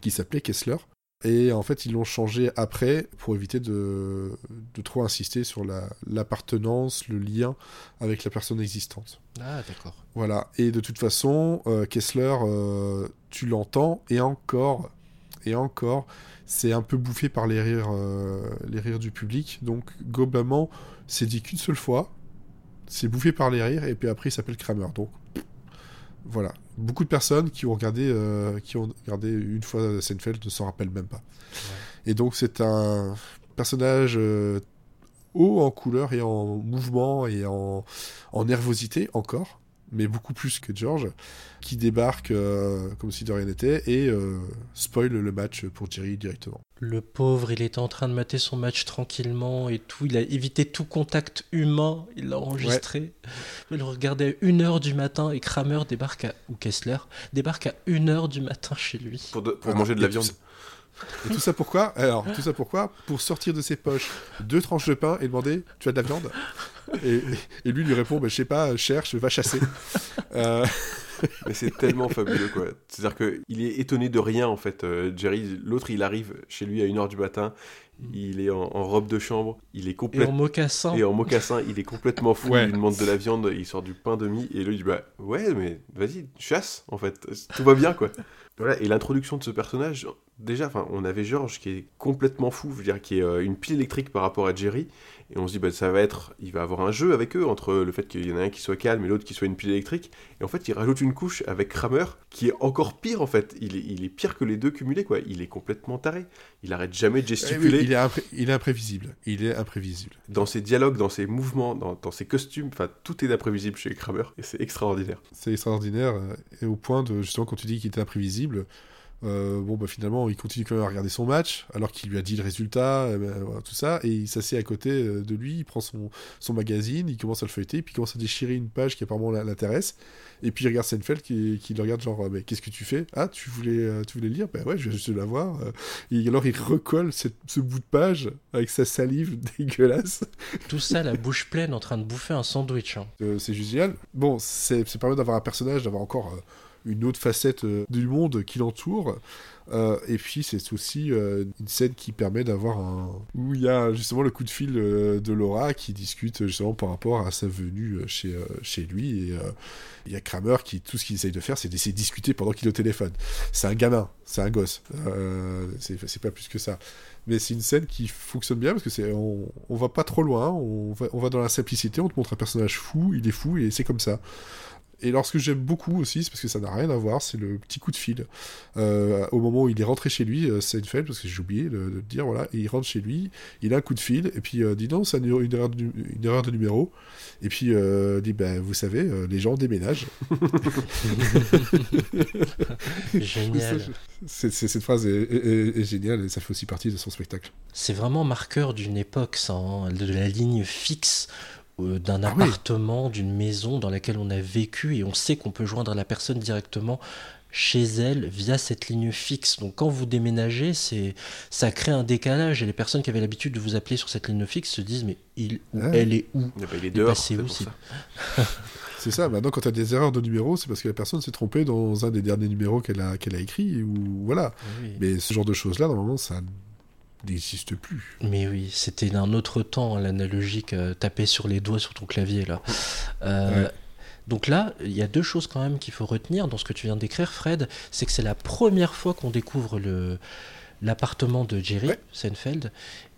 qui s'appelait Kessler. Et en fait, ils l'ont changé après pour éviter de, de trop insister sur la- l'appartenance, le lien avec la personne existante. Ah, d'accord. Voilà. Et de toute façon, euh, Kessler, euh, tu l'entends, et encore, et encore, c'est un peu bouffé par les rires, euh, les rires du public. Donc, globalement, c'est dit qu'une seule fois. C'est bouffé par les rires, et puis après, il s'appelle Kramer. Donc, voilà. Beaucoup de personnes qui ont regardé, euh, qui ont regardé une fois Seinfeld ne s'en rappellent même pas. Et donc, c'est un personnage euh, haut en couleur et en mouvement et en, en nervosité encore, mais beaucoup plus que George, qui débarque euh, comme si de rien n'était et euh, spoil le match pour Jerry directement. Le pauvre, il était en train de mater son match tranquillement et tout. Il a évité tout contact humain. Il l'a enregistré. Il le regardait à 1h du matin et Kramer débarque à, ou Kessler débarque à 1h du matin chez lui. Pour, de- pour Ah, manger de la et tout viande. ça- Et tout ça pourquoi? Alors, tout ça pourquoi? Pour sortir de ses poches deux tranches de pain et demander Tu as de la viande? Et, et lui lui répond bah, Je sais pas, cherche, va chasser. Euh, Mais c'est tellement fabuleux, quoi. C'est-à-dire qu'il est étonné de rien, en fait. Euh, Jerry, l'autre, il arrive chez lui à 1h du matin. Il est en, en robe de chambre. Il est Et complètement. en mocassin. Et en mocassin, il est complètement fou. Ouais. Il lui demande de la viande, il sort du pain demi. Et lui, il dit Bah ouais, mais vas-y, chasse, en fait. Tout va bien, quoi. Voilà, et l'introduction de ce personnage, déjà, enfin, on avait George qui est complètement fou, je veux dire, qui est euh, une pile électrique par rapport à Jerry, et on se dit, bah, ça va être, il va avoir un jeu avec eux, entre le fait qu'il y en a un qui soit calme et l'autre qui soit une pile électrique, et en fait, il rajoute une couche avec Kramer, qui est encore pire, en fait, il est, il est pire que les deux cumulés, quoi, il est complètement taré, il arrête jamais de eh oui, gesticuler, il, est impré- il est imprévisible. Il est imprévisible. dans ses dialogues, dans ses mouvements, dans, dans ses costumes, enfin, tout est imprévisible chez Kramer, et c'est extraordinaire. C'est extraordinaire. euh, Et au point de, justement, quand tu dis qu'il était imprévisible, euh, bon, bah finalement, il continue quand même à regarder son match, alors qu'il lui a dit le résultat, euh, voilà, tout ça, et il s'assied à côté euh, de lui, il prend son, son magazine, il commence à le feuilleter, puis il commence à déchirer une page qui apparemment l'intéresse, et puis il regarde Seinfeld qui, qui le regarde genre, mais qu'est-ce que tu fais? Ah, tu voulais, tu voulais lire? Ben ouais, je viens juste la voir. Et alors il recolle cette- ce bout de page avec sa salive dégueulasse. Tout ça, la bouche pleine, en train de bouffer un sandwich. hein. C'est juste génial. Bon, c'est permet d'avoir un personnage, d'avoir encore une autre facette euh, du monde qui l'entoure. Euh, et puis c'est aussi euh, une scène qui permet d'avoir un... où il y a justement le coup de fil de Laura qui discute justement par rapport à sa venue chez, chez lui. Et il y a Kramer qui, tout ce qu'il essaye de faire, c'est d'essayer de discuter pendant qu'il est au téléphone. C'est un gamin, c'est un gosse. C'est c'est pas plus que ça. Mais c'est une scène qui fonctionne bien parce que c'est on, on va pas trop loin, on va, on va dans la simplicité, on te montre un personnage fou, il est fou et c'est comme ça. Et alors ce que j'aime beaucoup aussi, c'est parce que ça n'a rien à voir, c'est le petit coup de fil. Euh, au moment où il est rentré chez lui, euh, Seinfeld, parce que j'ai oublié de, de le dire, voilà, il rentre chez lui, il a un coup de fil, et puis euh, dit non, c'est une, une erreur de, une erreur de numéro. Et puis euh, dit, ben vous savez, euh, les gens déménagent. Génial. Cette phrase est, est- est géniale et ça fait aussi partie de son spectacle. C'est vraiment marqueur d'une époque, ça, hein, de la ligne fixe euh, d'un Ah oui. appartement, d'une maison dans laquelle on a vécu et on sait qu'on peut joindre la personne directement chez elle via cette ligne fixe. Donc quand vous déménagez, c'est ça crée un décalage et les personnes qui avaient l'habitude de vous appeler sur cette ligne fixe se disent mais il ou Ouais. elle est où Ah bah, il est est dehors, passé c'est où, c'est- ça. C'est ça, maintenant quand tu as des erreurs de numéro, c'est parce que la personne s'est trompée dans un des derniers numéros qu'elle a, qu'elle a écrit, ou voilà. Oui. Mais ce genre de choses-là, normalement, ça n'existe plus. Mais oui, c'était un autre temps, l'analogique, euh, taper sur les doigts sur ton clavier là. Euh, Ouais. Donc là, il y a deux choses quand même qu'il faut retenir dans ce que tu viens de décrire, Fred. C'est que c'est la première fois qu'on découvre le l'appartement de Jerry Ouais. Seinfeld.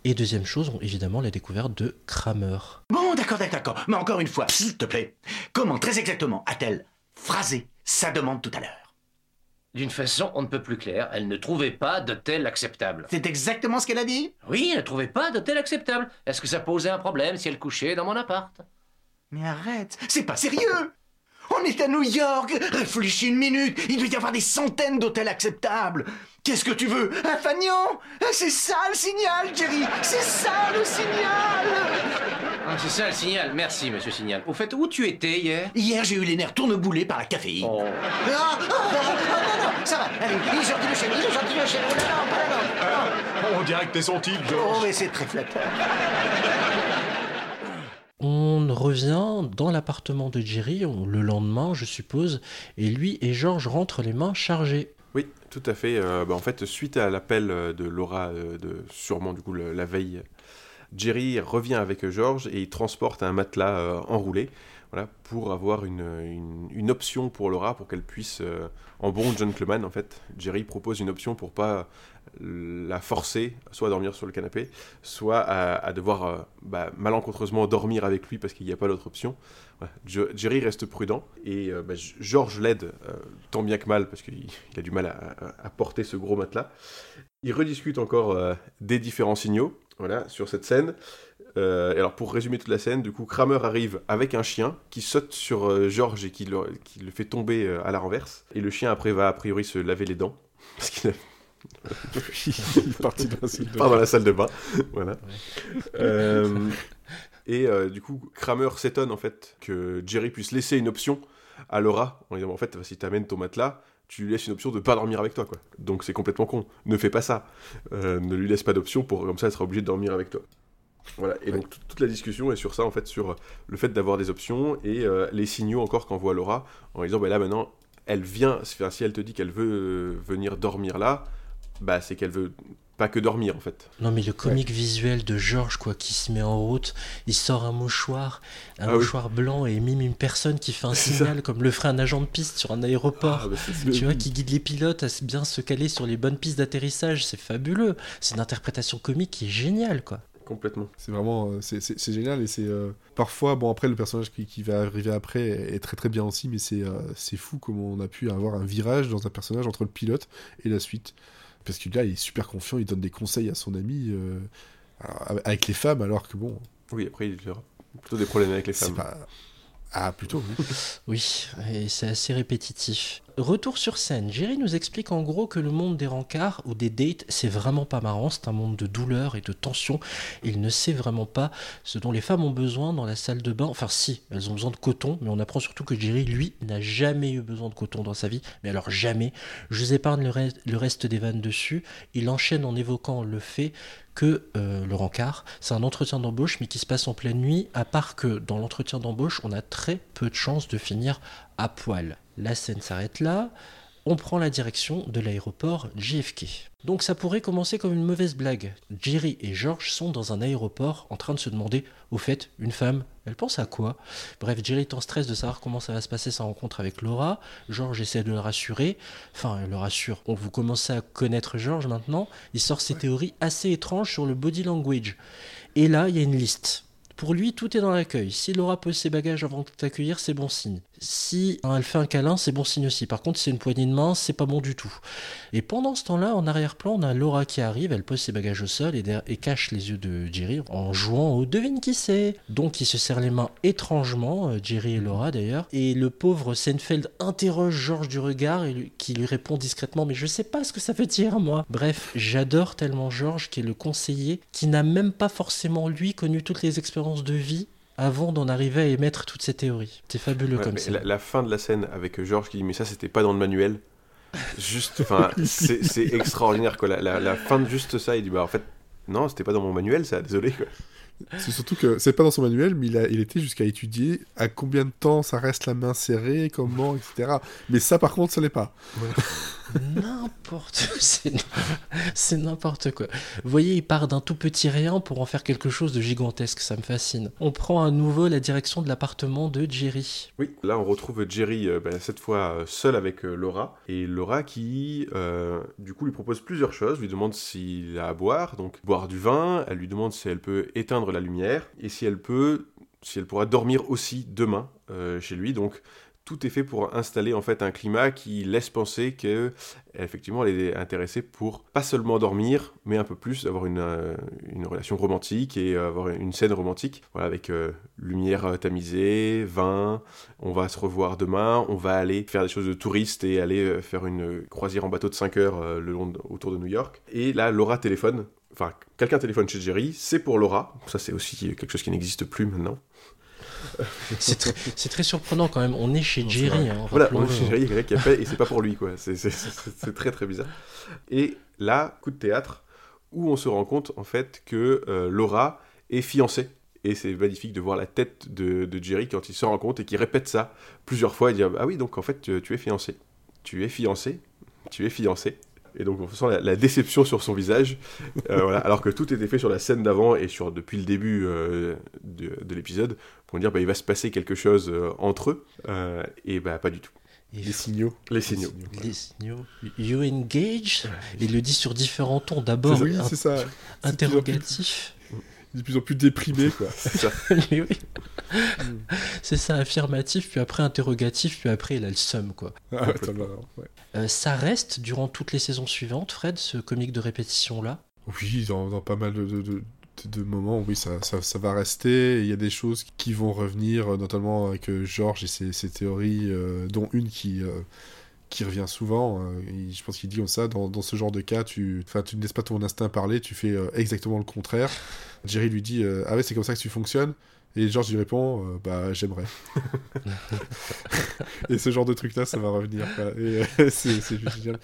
Et deuxième chose, on- évidemment, la découverte de Kramer. Bon, d'accord, d'accord, d'accord. Mais encore une fois, s'il te plaît, comment très exactement a-t-elle phrasé sa demande tout à l'heure? D'une façon on ne peut plus claire, elle ne trouvait pas d'hôtel acceptable. C'est exactement ce qu'elle a dit Oui, elle ne trouvait pas d'hôtel acceptable. Est-ce que ça posait un problème si elle couchait dans mon appart? Mais arrête, c'est pas sérieux On est à New York Réfléchis une minute Il doit y avoir des centaines d'hôtels acceptables Qu'est-ce que tu veux? Un fagnon C'est ça le signal, Jerry C'est ça le signal Ah, c'est ça le signal. Merci, monsieur Signal. Au fait, où tu étais hier? Hier, j'ai eu les nerfs tourneboulés par la caféine. Oh. Ah, ah, ça va. Allez, il est chien, il est chien. Oh là. On dirait que t'es son type, Oh, mais c'est très flatteur. On revient dans l'appartement de Jerry, le lendemain, je suppose, et lui et George rentrent les mains chargées. Oui, tout à fait. Euh, bah, en fait, suite à l'appel euh, de Laura, euh, de sûrement du coup le- la veille, Jerry revient avec George et il transporte un matelas euh, enroulé, voilà, pour avoir une, une- option pour Laura, pour qu'elle puisse, euh, en bon gentleman, en fait, Jerry propose une option pour pas la forcer, soit à dormir sur le canapé, soit à, devoir euh, bah, malencontreusement dormir avec lui parce qu'il n'y a pas d'autre option. Jerry reste prudent et euh, bah, George l'aide euh, tant bien que mal parce qu'il il a du mal à, à- porter ce gros matelas. Ils rediscutent encore des différents signaux voilà, sur cette scène. Euh, et alors pour résumer toute la scène, du coup Kramer arrive avec un chien qui saute sur euh, George et qui le, qui le fait tomber euh, à la renverse. Et le chien après va a priori se laver les dents parce qu'il a il est parti dans la salle de dans bain. la salle de bain. voilà. Euh, et du coup, Kramer s'étonne en fait que Jerry puisse laisser une option à Laura en disant en fait, si t'amènes ton matelas, tu lui laisses une option de pas dormir avec toi quoi. Donc c'est complètement con. Ne fais pas ça. Euh, ne lui laisse pas d'option pour comme ça, elle sera obligée de dormir avec toi. Voilà, et donc toute- la discussion est sur ça, en fait, sur le fait d'avoir des options et euh, les signaux encore qu'envoie Laura en disant, bah là maintenant, elle vient, si elle te dit qu'elle veut euh, venir dormir là, bah c'est qu'elle veut pas que dormir en fait. Non mais le comique visuel de George quoi qui se met en route, il sort un mouchoir, un Ah oui. mouchoir blanc et mime une personne qui fait un signal comme le ferait un agent de piste sur un aéroport. Ah, bah, c'est- tu vois qui guide les pilotes à bien se caler sur les bonnes pistes d'atterrissage, c'est fabuleux. C'est une interprétation comique qui est géniale quoi. Complètement. C'est vraiment, euh, c'est- c'est c'est génial et c'est euh, parfois, bon après le personnage qui, qui va arriver après est très très bien aussi, mais c'est euh, c'est fou comment on a pu avoir un virage dans un personnage entre le pilote et la suite. Parce que là, il est super confiant, il donne des conseils à son ami euh, avec les femmes, alors que bon, Oui, après il aura plutôt des problèmes avec les femmes. pas. Ah, plutôt, oui. Et c'est assez répétitif. Retour sur scène, Jerry nous explique en gros que le monde des rencarts ou des dates, c'est vraiment pas marrant, c'est un monde de douleur et de tension. Il ne sait vraiment pas ce dont les femmes ont besoin dans la salle de bain. Enfin si, elles ont besoin de coton, mais on apprend surtout que Jerry, lui, n'a jamais eu besoin de coton dans sa vie. Mais alors jamais. Je vous épargne le reste des vannes dessus. Il enchaîne en évoquant le fait euh, le rencard, c'est un entretien d'embauche, mais qui se passe en pleine nuit, à part que dans l'entretien d'embauche, on a très peu de chances de finir à poil. La scène s'arrête là, on prend la direction de l'aéroport JFK. Donc ça pourrait commencer comme une mauvaise blague. Jerry et George sont dans un aéroport en train de se demander, au fait, une femme, elle pense à quoi? Bref, Jerry est en stress de savoir comment ça va se passer sa rencontre avec Laura. George essaie de le rassurer. Enfin, elle le rassure. On vous commencez à connaître George maintenant. Il sort ses théories assez étranges sur le body language. Et là, il y a une liste. Pour lui, tout est dans l'accueil. Si Laura pose ses bagages avant de t'accueillir, c'est bon signe. Si elle fait un câlin, c'est bon signe aussi. Par contre, si c'est une poignée de main, c'est pas bon du tout. Et pendant ce temps-là, en arrière-plan, on a Laura qui arrive, elle pose ses bagages au sol et, cache les yeux de Jerry en jouant au devine qui c'est. Donc, ils se serrent les mains étrangement, euh, Jerry et Laura d'ailleurs. Et le pauvre Seinfeld interroge George du regard et lui- qui lui répond discrètement Mais je sais pas ce que ça veut dire, moi. Bref, j'adore tellement George qui est le conseiller qui n'a même pas forcément, lui, connu toutes les expériences de vie avant d'en arriver à émettre toutes ces théories. C'est fabuleux Ouais, comme ça. la, la fin de la scène avec George qui dit mais ça c'était pas dans le manuel. Juste, enfin, c'est extraordinaire quoi. La, la- la fin de juste ça, il dit bah en fait non c'était pas dans mon manuel ça, désolé quoi. C'est surtout que c'est pas dans son manuel, mais il, a, il était jusqu'à étudier à combien de temps ça reste la main serrée, comment, etc. Mais ça, par contre, ça l'est pas. C'est n'importe quoi. Vous voyez, il part d'un tout petit rien pour en faire quelque chose de gigantesque, ça me fascine. On prend à nouveau la direction de l'appartement de Jerry. Oui, là on retrouve Jerry euh, bah, cette fois euh, seul avec euh, Laura et Laura qui du coup lui propose plusieurs choses, lui demande s'il a à boire, donc boire du vin, elle lui demande si elle peut éteindre la lumière et si elle peut si elle pourra dormir aussi demain chez lui donc tout est fait pour installer en fait un climat qui laisse penser que effectivement elle est intéressée pour pas seulement dormir, mais un peu plus avoir une, euh, relation romantique et avoir une scène romantique, voilà, avec euh, lumière tamisée, vin. On va se revoir demain, on va aller faire des choses de touristes et aller euh, faire une croisière en bateau de 5 heures le long autour de New York. Et là, Laura téléphone. Enfin, quelqu'un téléphone chez Jerry, c'est pour Laura. Ça, c'est aussi quelque chose qui n'existe plus maintenant. c'est très, très, surprenant quand même. On est chez Jerry. Hein, voilà, on est chez Jerry, quelqu'un qui a fait, et c'est pas pour lui, quoi. C'est très très bizarre. Et là, coup de théâtre, où on se rend compte en fait que euh, Laura est fiancée. Et c'est magnifique de voir la tête de, de, Jerry quand il se rend compte et qu'il répète ça plusieurs fois. Il dit Ah oui, donc en fait, tu, tu es fiancé. Tu es fiancé. Tu es fiancé. Et donc on sent la, déception sur son visage, euh, voilà, alors que tout était fait sur la scène d'avant et sur depuis le début euh, de, de l'épisode pour dire bah, il va se passer quelque chose euh, entre eux, et bah pas du tout. Les signaux. Les signaux. Les signaux. You engage Il le dit sur différents tons. D'abord, oui, c'est ça. interrogatif de plus en plus déprimé, quoi. C'est ça. oui. c'est ça, affirmatif, puis après interrogatif, puis après il a le seum, quoi. Ah, ouais. euh, ça reste durant toutes les saisons suivantes, Fred, ce comique de répétition-là? Oui, dans, dans, pas mal de, de, de, moments, oui, ça, ça, ça, va rester. Il y a des choses qui vont revenir, notamment avec euh, Georges et ses, ses théories, euh, dont une qui... Euh, qui revient souvent. Euh, je pense qu'il dit comme ça, dans, dans, ce genre de cas, tu, tu ne laisses pas ton instinct parler, tu fais euh, exactement le contraire. Jerry lui dit euh, Ah ouais, c'est comme ça que tu fonctionnes? Et George lui répond Bah, j'aimerais. et ce genre de truc-là, ça va revenir. c'est juste génial.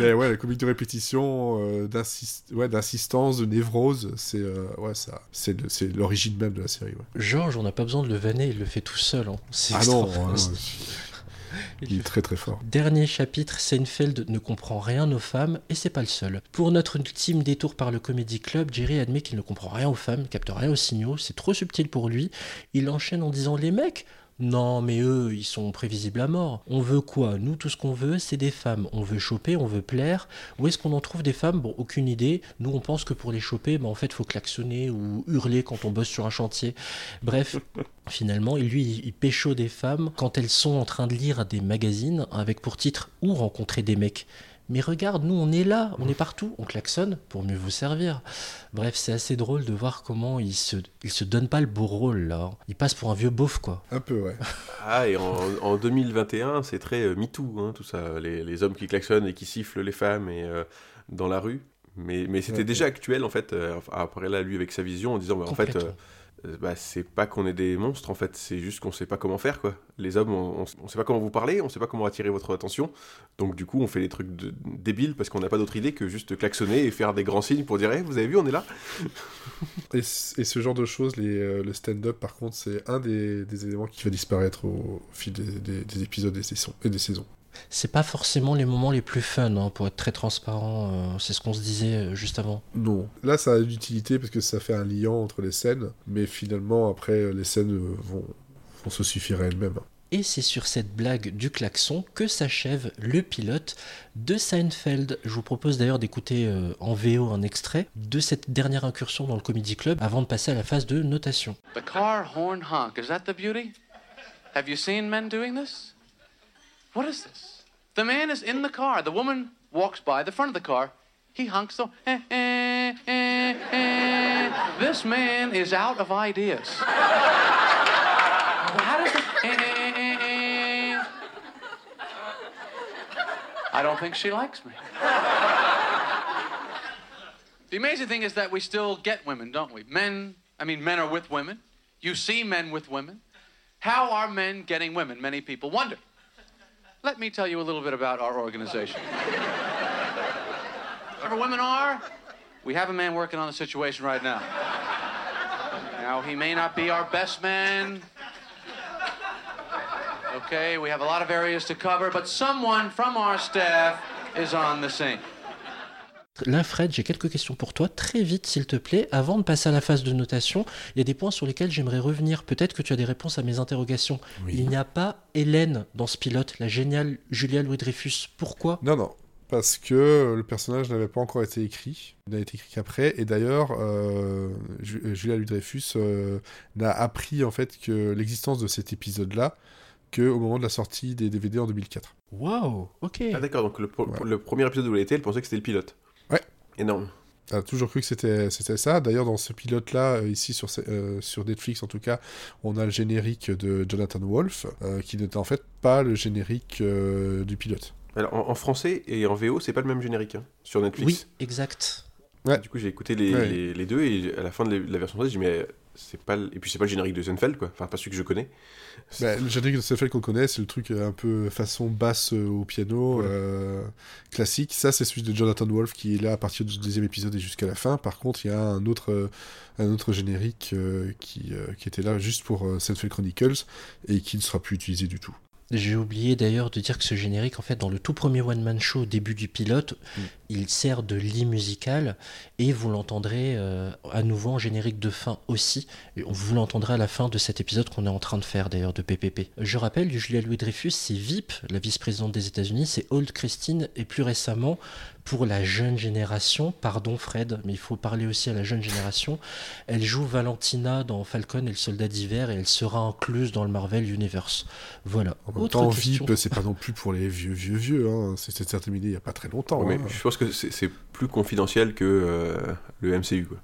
Mais ouais, la comique de répétition, d'insistance, de névrose, c'est ouais, ça, c'est l'origine même de la série. Ouais. George, on n'a pas besoin de le vanner, il le fait tout seul. Hein. Ah non, il est très très fort. Dernier chapitre, Seinfeld ne comprend rien aux femmes et c'est pas le seul. Pour notre ultime détour par le Comedy Club, Jerry admet qu'il ne comprend rien aux femmes, capte rien aux signaux, c'est trop subtil pour lui. Il enchaîne en disant les mecs, non, mais eux, ils sont prévisibles à mort. On veut quoi? Nous, tout ce qu'on veut, c'est des femmes. On veut choper, on veut plaire. Où est-ce qu'on en trouve des femmes? Bon, aucune idée. Nous, on pense que pour les choper, ben, en fait, il faut klaxonner ou hurler quand on bosse sur un chantier. Bref, finalement, lui, il pécho des femmes quand elles sont en train de lire des magazines avec pour titre Où rencontrer des mecs? Mais regarde, nous on est là, on est partout, on klaxonne pour mieux vous servir. Bref, c'est assez drôle de voir comment il se, il se donne pas le beau rôle là. Il passe pour un vieux beauf quoi. Un peu, ouais. Ah, et en, 2021, c'est très euh, MeToo, hein, tout ça. Les, hommes qui klaxonnent et qui sifflent les femmes et, euh, dans la rue. Mais, mais c'était déjà actuel en fait. Euh, après là, lui avec sa vision en disant, bah, en fait euh, bah, c'est pas qu'on est des monstres en fait, c'est juste qu'on sait pas comment faire quoi. Les hommes, on, on, sait pas comment vous parler, on sait pas comment attirer votre attention, donc du coup on fait des trucs de, débiles parce qu'on n'a pas d'autre idée que juste klaxonner et faire des grands signes pour dire hey, vous avez vu on est là. et, ce genre de choses, euh, le stand-up par contre c'est un des, éléments qui va disparaître au, fil des, des, épisodes des saisons, et des saisons c'est pas forcément les moments les plus fun, hein, pour être très transparent. Euh, c'est ce qu'on se disait euh, juste avant. Non. Là, ça a d'utilité parce que ça fait un lien entre les scènes, mais finalement, après, euh, les scènes vont, vont se suffire à elles-mêmes. Et c'est sur cette blague du klaxon que s'achève le pilote de Seinfeld. Je vous propose d'ailleurs d'écouter en VO un extrait de cette dernière incursion dans le Comedy Club avant de passer à la phase de notation. The car horn honk, is that the beauty? Have you seen men doing this? What is this? The man is in the car. The woman walks by the front of the car. He honks so. Eh, eh, eh, eh. This man is out of ideas. How does eh, eh, I don't think she likes me. The amazing thing is that we still get women, don't we? Men, I mean, men are with women. You see men with women. How are men getting women? Many people wonder. Let me tell you a little bit about our organization. Wherever women are, we have a man working on the situation right now. Now, he may not be our best man. Okay, we have a lot of areas to cover, but someone from our staff is on the scene. Là, Fred, j'ai quelques questions pour toi, très vite s'il te plaît. Avant de passer à la phase de notation, il y a des points sur lesquels j'aimerais revenir. Peut-être que tu as des réponses à mes interrogations. Il n'y a pas Hélène dans ce pilote, la géniale Julia Louis-Dreyfus. Pourquoi? Non, non. Parce que le personnage n'avait pas encore été écrit. Il n'a été écrit qu'après. Et d'ailleurs, euh, Julia Louis-Dreyfus euh, n'a appris en fait que l'existence de cet épisode-là qu'au moment de la sortie des DVD en 2004. Waouh, ok. Ah d'accord, donc le, Ouais. le premier épisode où elle était, elle pensait que c'était le pilote. Énorme. Elle a toujours cru que c'était c'était ça. D'ailleurs, dans ce pilote-là, euh, ici sur, euh, sur Netflix en tout cas, on a le générique de Jonathan Wolf, euh, qui n'était en fait pas le générique euh, du pilote. Alors en, en français et en VO, c'est pas le même générique hein, sur Oui, Netflix. exact. Ouais. Du coup, j'ai écouté les, Ouais. les, les deux et à la fin de la, de la version française, j'ai dit mais c'est pas et puis c'est pas le générique de Seinfeld quoi. Enfin pas celui que je connais. Bah, le générique de Seinfeld qu'on connaît, c'est le truc euh, un peu façon basse euh, au piano, euh, classique. Ça, c'est celui de Jonathan Wolf qui est là à partir du deuxième épisode et jusqu'à la fin. Par contre, il y a un autre, un autre générique euh, qui, euh, qui était là juste pour euh, Seinfeld Chronicles et qui ne sera plus utilisé du tout. J'ai oublié d'ailleurs de dire que ce générique, en fait, dans le tout premier One Man Show au début du pilote, Mm. Il sert de lit musical et vous l'entendrez euh, à nouveau en générique de fin aussi. Et vous l'entendrez à la fin de cet épisode qu'on est en train de faire d'ailleurs de PPP. Je rappelle, Julia Louis-Dreyfus, c'est VIP, la vice-présidente des États-Unis, c'est Old Christine et plus récemment, pour la jeune génération, pardon Fred, mais il faut parler aussi à la jeune génération, elle joue Valentina dans Falcon et le soldat d'hiver et elle sera incluse dans le Marvel Universe. Voilà. En même Autre temps, question. VIP, c'est pas non plus pour les vieux, vieux, vieux. Hein. C'était terminé il y a pas très longtemps. Ouais, hein. mais je pense que c'est c'est plus confidentiel que euh, le MCU quoi.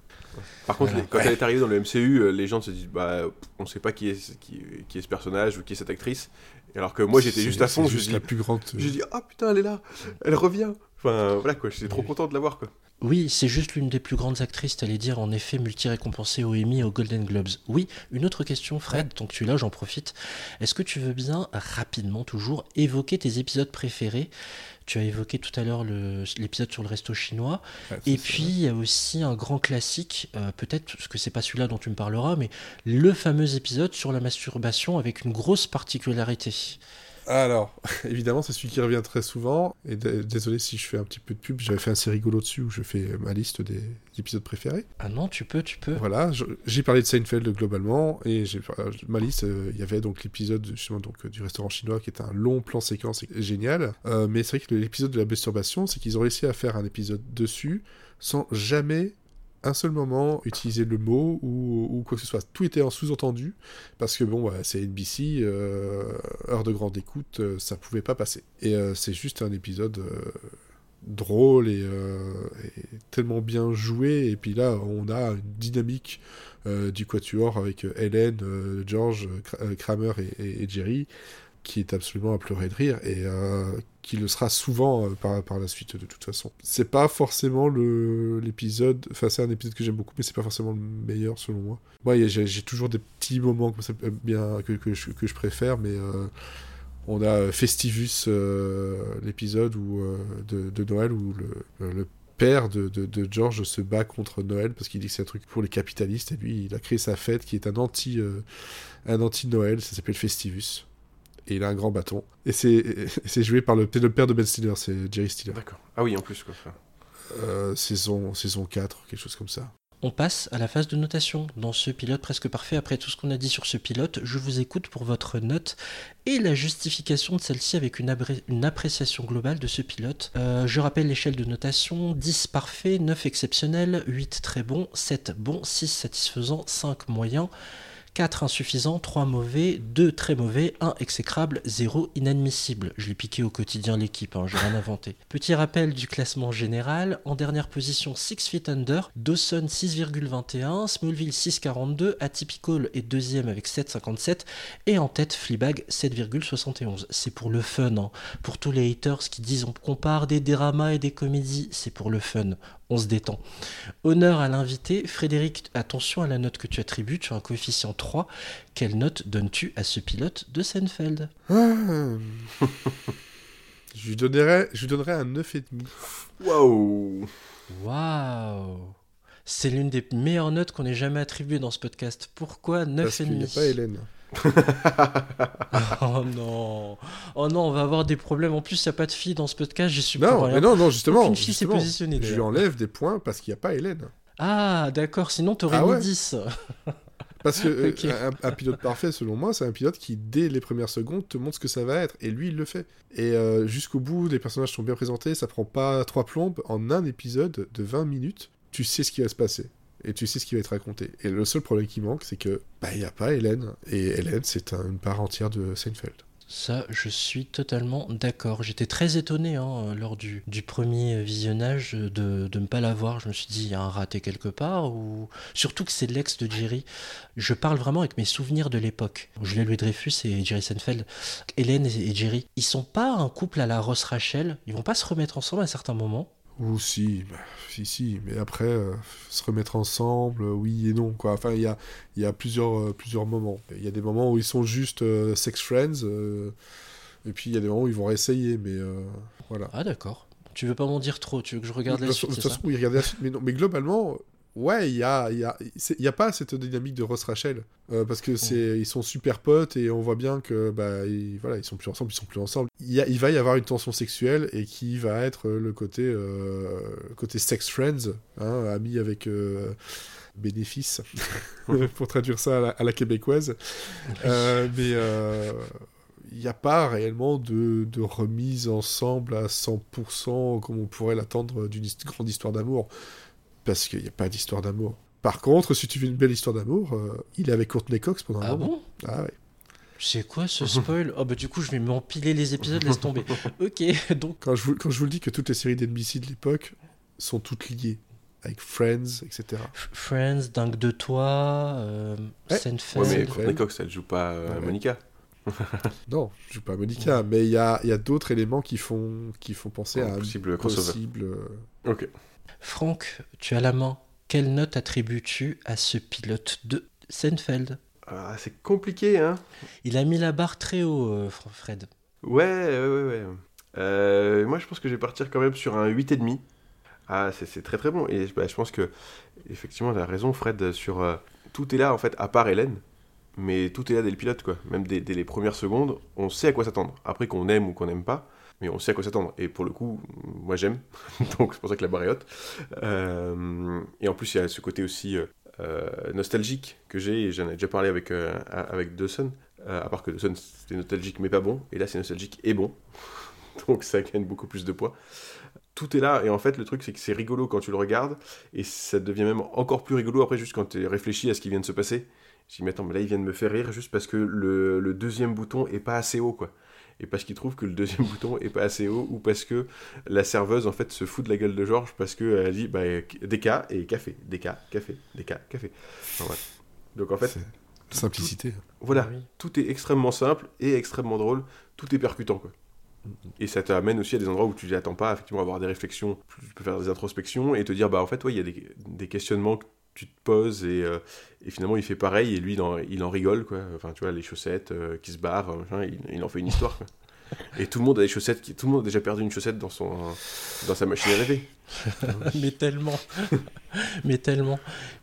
Par contre, Voilà. les- quand elle est arrivée dans le MCU, euh, les gens se disent bah on sait pas qui est ce- qui, qui est ce personnage ou qui est cette actrice. Alors que moi j'étais juste à fond, c'est je juste dis la plus grande. j'ai dit ah putain elle est là, elle revient. Enfin voilà quoi, j'étais trop content de la voir quoi. Oui, c'est juste l'une des plus grandes actrices, t'allais dire, en effet, multi-récompensée au Emmy et aux Golden Globes. Oui, une autre question, Fred, tant que tu es là, j'en profite. Est-ce que tu veux bien, rapidement toujours, évoquer tes épisodes préférés? Tu as évoqué tout à l'heure l'épisode sur le resto chinois. Ouais, Et puis, il y a aussi un grand classique, euh, peut-être, parce que c'est pas celui-là dont tu me parleras, mais le fameux épisode sur la masturbation avec une grosse particularité. Alors, évidemment, c'est celui qui revient très souvent. Et désolé si je fais un petit peu de pub, j'avais fait assez rigolo dessus où je fais ma liste des épisodes préférés. Ah non, tu peux, tu peux. Voilà, j'ai parlé de Seinfeld globalement et euh, ma liste. euh, Il y avait donc l'épisode justement donc euh, du restaurant chinois qui est un long plan séquence génial. Euh, mais c'est vrai que l'épisode de la masturbation, c'est qu'ils ont réussi à faire un épisode dessus sans jamais un seul moment utiliser le mot ou, quoi que ce soit. Tout était en sous-entendu parce que bon, bah, c'est NBC, euh, heure de grande écoute, euh, ça pouvait pas passer. Et euh, c'est juste un épisode drôle et, tellement bien joué. Et puis là, on a une dynamique du quatuor avec Hélène, George, Kra- Kramer et Jerry qui est absolument à pleurer de rire et euh, qui le sera souvent euh, par, par la suite de toute façon. C'est pas forcément l'épisode, enfin c'est un épisode que j'aime beaucoup, mais c'est pas forcément le meilleur selon moi. Moi, j'ai toujours des petits moments euh, bien que, que, je, préfère, mais on a Festivus, l'épisode où de, Noël où le, père de, de, George se bat contre Noël parce qu'il dit que c'est un truc pour les capitalistes et lui il a créé sa fête qui est un anti un anti Noël, ça s'appelle Festivus et il a un grand bâton et c'est joué par le, le père de Ben Stiller, c'est Jerry Stiller. D'accord. Ah oui en plus quoi. Euh, saison saison 4, quelque chose comme ça. On passe à la phase de notation. Dans ce pilote presque parfait, après tout ce qu'on a dit sur ce pilote, je vous écoute pour votre note et la justification de celle-ci avec une, une appréciation globale de ce pilote. Euh, je rappelle l'échelle de notation 10 parfait, 9 exceptionnel, 8 très bon, 7 bon, 6 satisfaisant, 5 moyen. 4 insuffisant, 3 mauvais, 2 très mauvais, 1 exécrable, 0 inadmissible. Je l'ai piqué au quotidien l'équipe, hein, j'ai rien inventé. Petit rappel du classement général. En dernière position, 6 Feet Under, Dawson 6,21, Smallville 6,42, Atypical est deuxième avec 7,57 et en tête Fleabag 7,71. C'est pour le fun, hein. pour tous les haters qui disent on compare des dramas et des comédies, c'est pour le fun. On se détend. Honneur à l'invité. Frédéric, attention à la note que tu attribues. Tu as un coefficient 3. Quelle note donnes-tu à ce pilote de Seinfeld Ah. je lui donnerais je lui donnerais un 9,5. Waouh. Waouh C'est l'une des meilleures notes qu'on ait jamais attribuées dans ce podcast. Pourquoi Parce qu'il 9,5 pas Hélène. Oh non Oh non, on va avoir des problèmes. En plus, il n'y a pas de filles dans ce podcast. J'y suis pour Non, rien. mais non, non, justement. Aucune fille s'est positionnée, Je lui enlève des points parce qu'il n'y a pas Hélène. Ah, d'accord. Sinon, t'aurais Ah mis ouais 10. Parce que euh, un, un pilote parfait, selon moi, c'est un pilote qui, dès les premières secondes, te montre ce que ça va être. Et lui, il le fait. Et euh, jusqu'au bout, les personnages sont bien présentés. Ça prend pas trois plombes. En un épisode de 20 minutes, tu sais ce qui va se passer. Et tu sais ce qui va être raconté. Et le seul problème qui manque, c'est que bah, il n'y a pas Hélène. Et Hélène, c'est un- une part entière de Seinfeld. Ça, je suis totalement d'accord. J'étais très étonné hein, lors du, du, premier visionnage de, de ne pas l'avoir. Je me suis dit, il y a un raté quelque part. ou Surtout que c'est l'ex de Jerry. Je parle vraiment avec mes souvenirs de l'époque. Julien Louis Dreyfus et Jerry Seinfeld, Hélène et Jerry, ils sont pas un couple à la Ross Rachel. Ils vont pas se remettre ensemble à un certain moment. Ou si, bah, si, si, mais après, euh, se remettre ensemble, euh, oui et non, quoi. Enfin, il y a, y a plusieurs, euh, plusieurs moments. Il y a des moments où ils sont juste sex friends, et puis il y a des moments où ils vont réessayer, mais voilà. Ah d'accord. Tu veux pas m'en dire trop, tu veux que je regarde la suite, De toute façon, oui, regardez la suite, mais, non, mais globalement, ouais, il y a, y, a, y a pas cette dynamique de Ross Rachel. Euh, parce que c'est, ils sont super potes et on voit bien que bah, ils, voilà, ils sont plus ensemble, ils sont plus ensemble. Il, va y avoir une tension sexuelle et qui va être le côté, euh, côté sex friends, hein, amis avec euh, bénéfice, pour traduire ça à la, québécoise. Euh, mais il n'y a pas réellement de, de, remise ensemble à 100% comme on pourrait l'attendre d'une grande histoire d'amour parce qu'il n'y a pas d'histoire d'amour. Par contre, si tu veux une belle histoire d'amour, euh, il est avec Courtney Cox pendant un ah moment. Bon ah ouais. C'est quoi ce spoil? Oh bah du coup je vais m'empiler les épisodes, laisse tomber. ok, donc... Quand je, vous, quand je vous le dis que toutes les séries d'NBC de l'époque sont toutes liées, avec Friends, etc. Friends, Dingue de toi, euh, ouais. Ouais mais Courtney Cox, elle joue pas euh, Monica. non, je joue pas Monica, mais il y a, y a d'autres éléments qui font, qui font penser à un possible possible... Ok. Franck, tu as la main. Quelle note attribues-tu à ce pilote de Seinfeld? Ah, C'est compliqué, hein Il a mis la barre très haut, euh, Fred. Ouais, ouais, ouais. ouais. Euh, moi, je pense que je vais partir quand même sur un 8,5. Ah, c'est très très bon. Et bah, je pense que, effectivement, tu as raison, Fred, sur. Euh, tout est là, en fait, à part Hélène. Mais tout est là dès le pilote, quoi. Même dès, dès les premières secondes, on sait à quoi s'attendre. Après, qu'on aime ou qu'on n'aime pas, mais on sait à quoi s'attendre. Et pour le coup, moi j'aime, donc c'est pour ça que la barre est haute. Euh, et en plus, il y a ce côté aussi euh, nostalgique que j'ai, j'en ai déjà parlé avec, euh, avec Dawson, à part que Dawson c'était nostalgique mais pas bon, et là c'est nostalgique et bon, donc ça gagne beaucoup plus de poids. Tout est là, et en fait le truc c'est que c'est rigolo quand tu le regardes, et ça devient même encore plus rigolo après juste quand tu réfléchis à ce qui vient de se passer. Je dis, mais attends, mais là, il vient de me faire rire juste parce que le, le deuxième bouton est pas assez haut, quoi et parce qu'il trouve que le deuxième bouton est pas assez haut ou parce que la serveuse en fait se fout de la gueule de Georges parce qu'elle dit bah, déca et café, déca, café, déca, café. Donc en fait. Simplicité. voilà, tout est extrêmement simple et extrêmement drôle, tout est percutant quoi. Et ça t'amène aussi à des endroits où tu n'attends pas, effectivement, avoir des réflexions, tu peux faire des introspections et te dire, bah en fait, ouais, il y a des, des questionnements tu te poses et, euh, et, finalement il fait pareil et lui il en, il en rigole quoi. Enfin tu vois les chaussettes euh, qui se barrent, il, il, en fait une histoire quoi. Et tout le monde a des chaussettes, tout le monde a déjà perdu une chaussette dans son, sa machine à laver. mais tellement, mais tellement.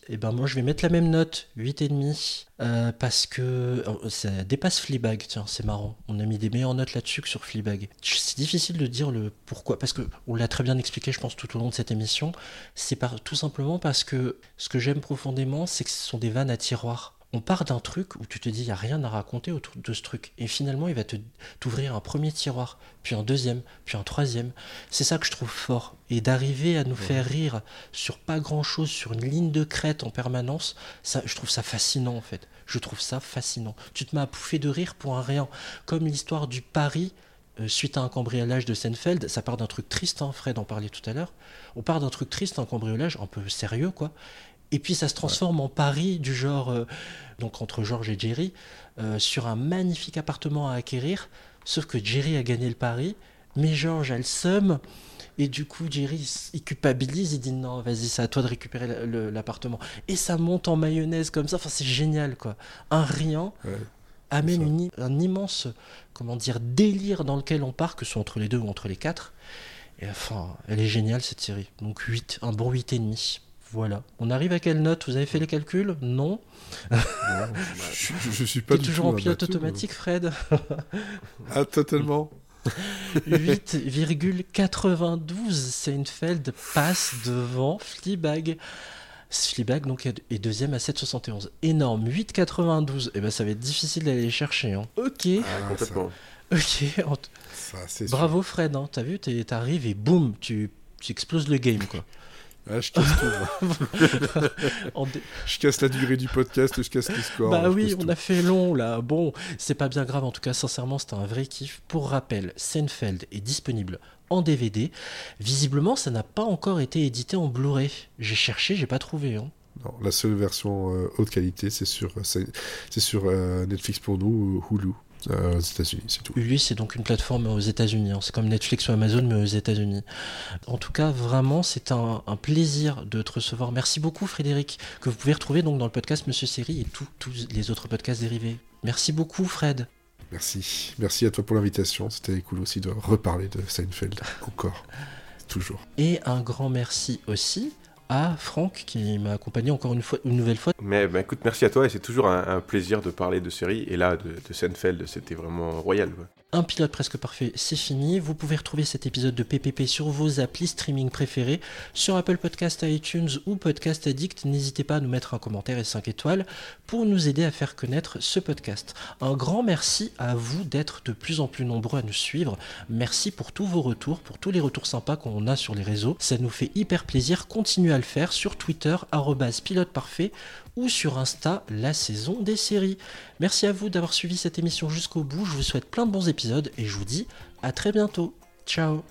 Et eh ben moi je vais mettre la même note, 8,5, euh, parce que oh, ça dépasse Fleabag, tiens c'est marrant. On a mis des meilleures notes là-dessus que sur Fleabag. C'est difficile de dire le pourquoi, parce que on l'a très bien expliqué je pense tout au long de cette émission. C'est tout simplement parce que ce que j'aime profondément c'est que ce sont des vannes à tiroir on part d'un truc où tu te dis, il n'y a rien à raconter autour de ce truc. Et finalement, il va te t'ouvrir un premier tiroir, puis un deuxième, puis un troisième. C'est ça que je trouve fort. Et d'arriver à nous faire rire sur pas grand-chose, sur une ligne de crête en permanence, ça, je trouve ça fascinant en fait. Je trouve ça fascinant. Tu te m'as pouffé de rire pour un rien. Comme l'histoire du Paris euh, suite à un cambriolage de Seinfeld, ça part d'un truc triste, hein, Fred en parlait tout à l'heure. On part d'un truc triste, un cambriolage un peu sérieux, quoi. Et puis ça se transforme en pari du genre, euh, donc entre George et Jerry, euh, sur un magnifique appartement à acquérir. Sauf que Jerry a gagné le pari, mais George a le seum. Et du coup, Jerry, il culpabilise, il dit non, vas-y, c'est à toi de récupérer l'appartement. Et ça monte en mayonnaise comme ça, enfin, c'est génial, quoi. Un rien amène une, un immense, comment dire, délire dans lequel on part, que ce soit entre les deux ou entre les quatre. Et enfin, elle est géniale, cette série. Donc 8, un bon 8,5. Voilà. On arrive à quelle note? Vous avez fait les calculs? Non. je, suis pas toujours en pilote automatique, Fred? ah, totalement. 8,92 Seinfeld passe devant Fleabag. Fleabag donc est deuxième à 7,71. Énorme. 8,92. Et eh ben ça va être difficile d'aller les chercher. Hein. Ok. Ah, complètement. Ok. Bravo Fred. Hein. T'as vu, t'arrives et boum, tu, tu exploses le game quoi. Ah, je casse tout. moi. En dé- je casse la durée du podcast, je casse les scores. Bah oui, on tout. a fait long là. Bon, c'est pas bien grave en tout cas, sincèrement, c'était un vrai kiff. Pour rappel, Seinfeld est disponible en DVD. Visiblement, ça n'a pas encore été édité en Blu-ray. J'ai cherché, j'ai pas trouvé. hein. Non, la seule version euh, haute qualité, c'est sur, euh, c'est c'est sur euh, Netflix pour nous, ou Hulu, aux États-Unis, c'est tout. C'est donc une plateforme aux États-Unis. hein. C'est comme Netflix ou Amazon, mais aux États-Unis. En tout cas, vraiment, c'est un, un plaisir de te recevoir. Merci beaucoup, Frédéric, que vous pouvez retrouver donc dans le podcast Monsieur Série et tous les autres podcasts dérivés. Merci beaucoup, Fred. Merci. Merci à toi pour l'invitation. C'était cool aussi de reparler de Seinfeld. Encore. Toujours. Et un grand merci aussi à Franck qui m'a accompagné encore une, fois, une nouvelle fois. Mais bah, écoute, merci à toi et c'est toujours un, plaisir de parler de série. Et là, de, Seinfeld, c'était vraiment royal. Un pilote presque parfait, c'est fini. Vous pouvez retrouver cet épisode de PPP sur vos applis streaming préférés, sur Apple Podcast, iTunes ou Podcast Addict. N'hésitez pas à nous mettre un commentaire et 5 étoiles pour nous aider à faire connaître ce podcast. Un grand merci à vous d'être de plus en plus nombreux à nous suivre. Merci pour tous vos retours, pour tous les retours sympas qu'on a sur les réseaux. Ça nous fait hyper plaisir. Continuez à le faire sur Twitter, pilote parfait ou sur Insta, la saison des séries. Merci à vous d'avoir suivi cette émission jusqu'au bout. Je vous souhaite plein de bons épisodes et je vous dis à très bientôt. Ciao